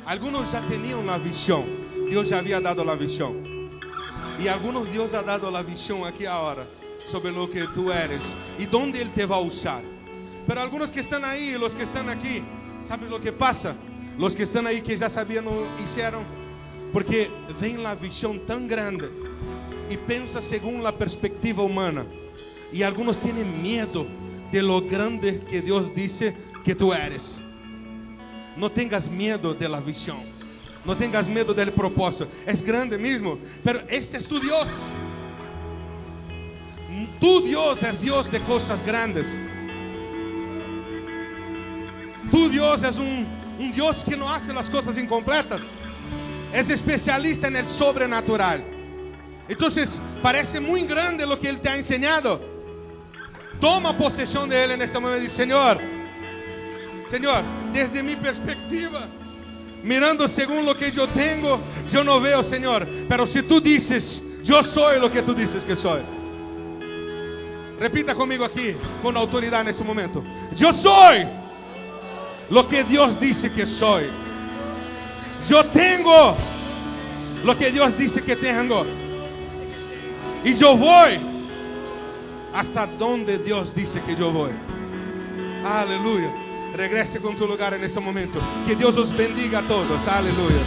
Algunos ya tenían la visión. Dios ya había dado la visión. Y algunos Dios ha dado la visión aquí ahora sobre lo que tú eres y dónde Él te va a usar. Pero algunos que están ahí y los que están aquí, ¿sabes lo que pasa? Los que están ahí que ya sabían lo hicieron. Porque ven la visión tan grande y pensa según la perspectiva humana. Y algunos tienen miedo de lo grande que Dios dice que tú eres. No tengas miedo de la visión. No tengas miedo del propósito. Es grande mismo, pero este es tu Dios. Tu Dios es Dios de cosas grandes. Tu Dios es un, un Dios que no hace las cosas incompletas. Es especialista el sobrenatural. Entonces, parece muy grande lo que Él te ha enseñado. Toma posesión de Él en este momento dice, Señor, Señor, desde mi perspectiva, mirando según lo que yo tengo, yo no veo, Señor. Pero si tú dices, yo soy lo que tú dices que soy. Repita conmigo aquí, con autoridad en este momento. Yo soy lo que Dios dice que soy. Yo tengo lo que Dios dice que tengo. Y yo voy hasta donde Dios dice que yo voy. Aleluya. Regrese con tu lugar en este momento. Que Dios os bendiga a todos. Aleluya.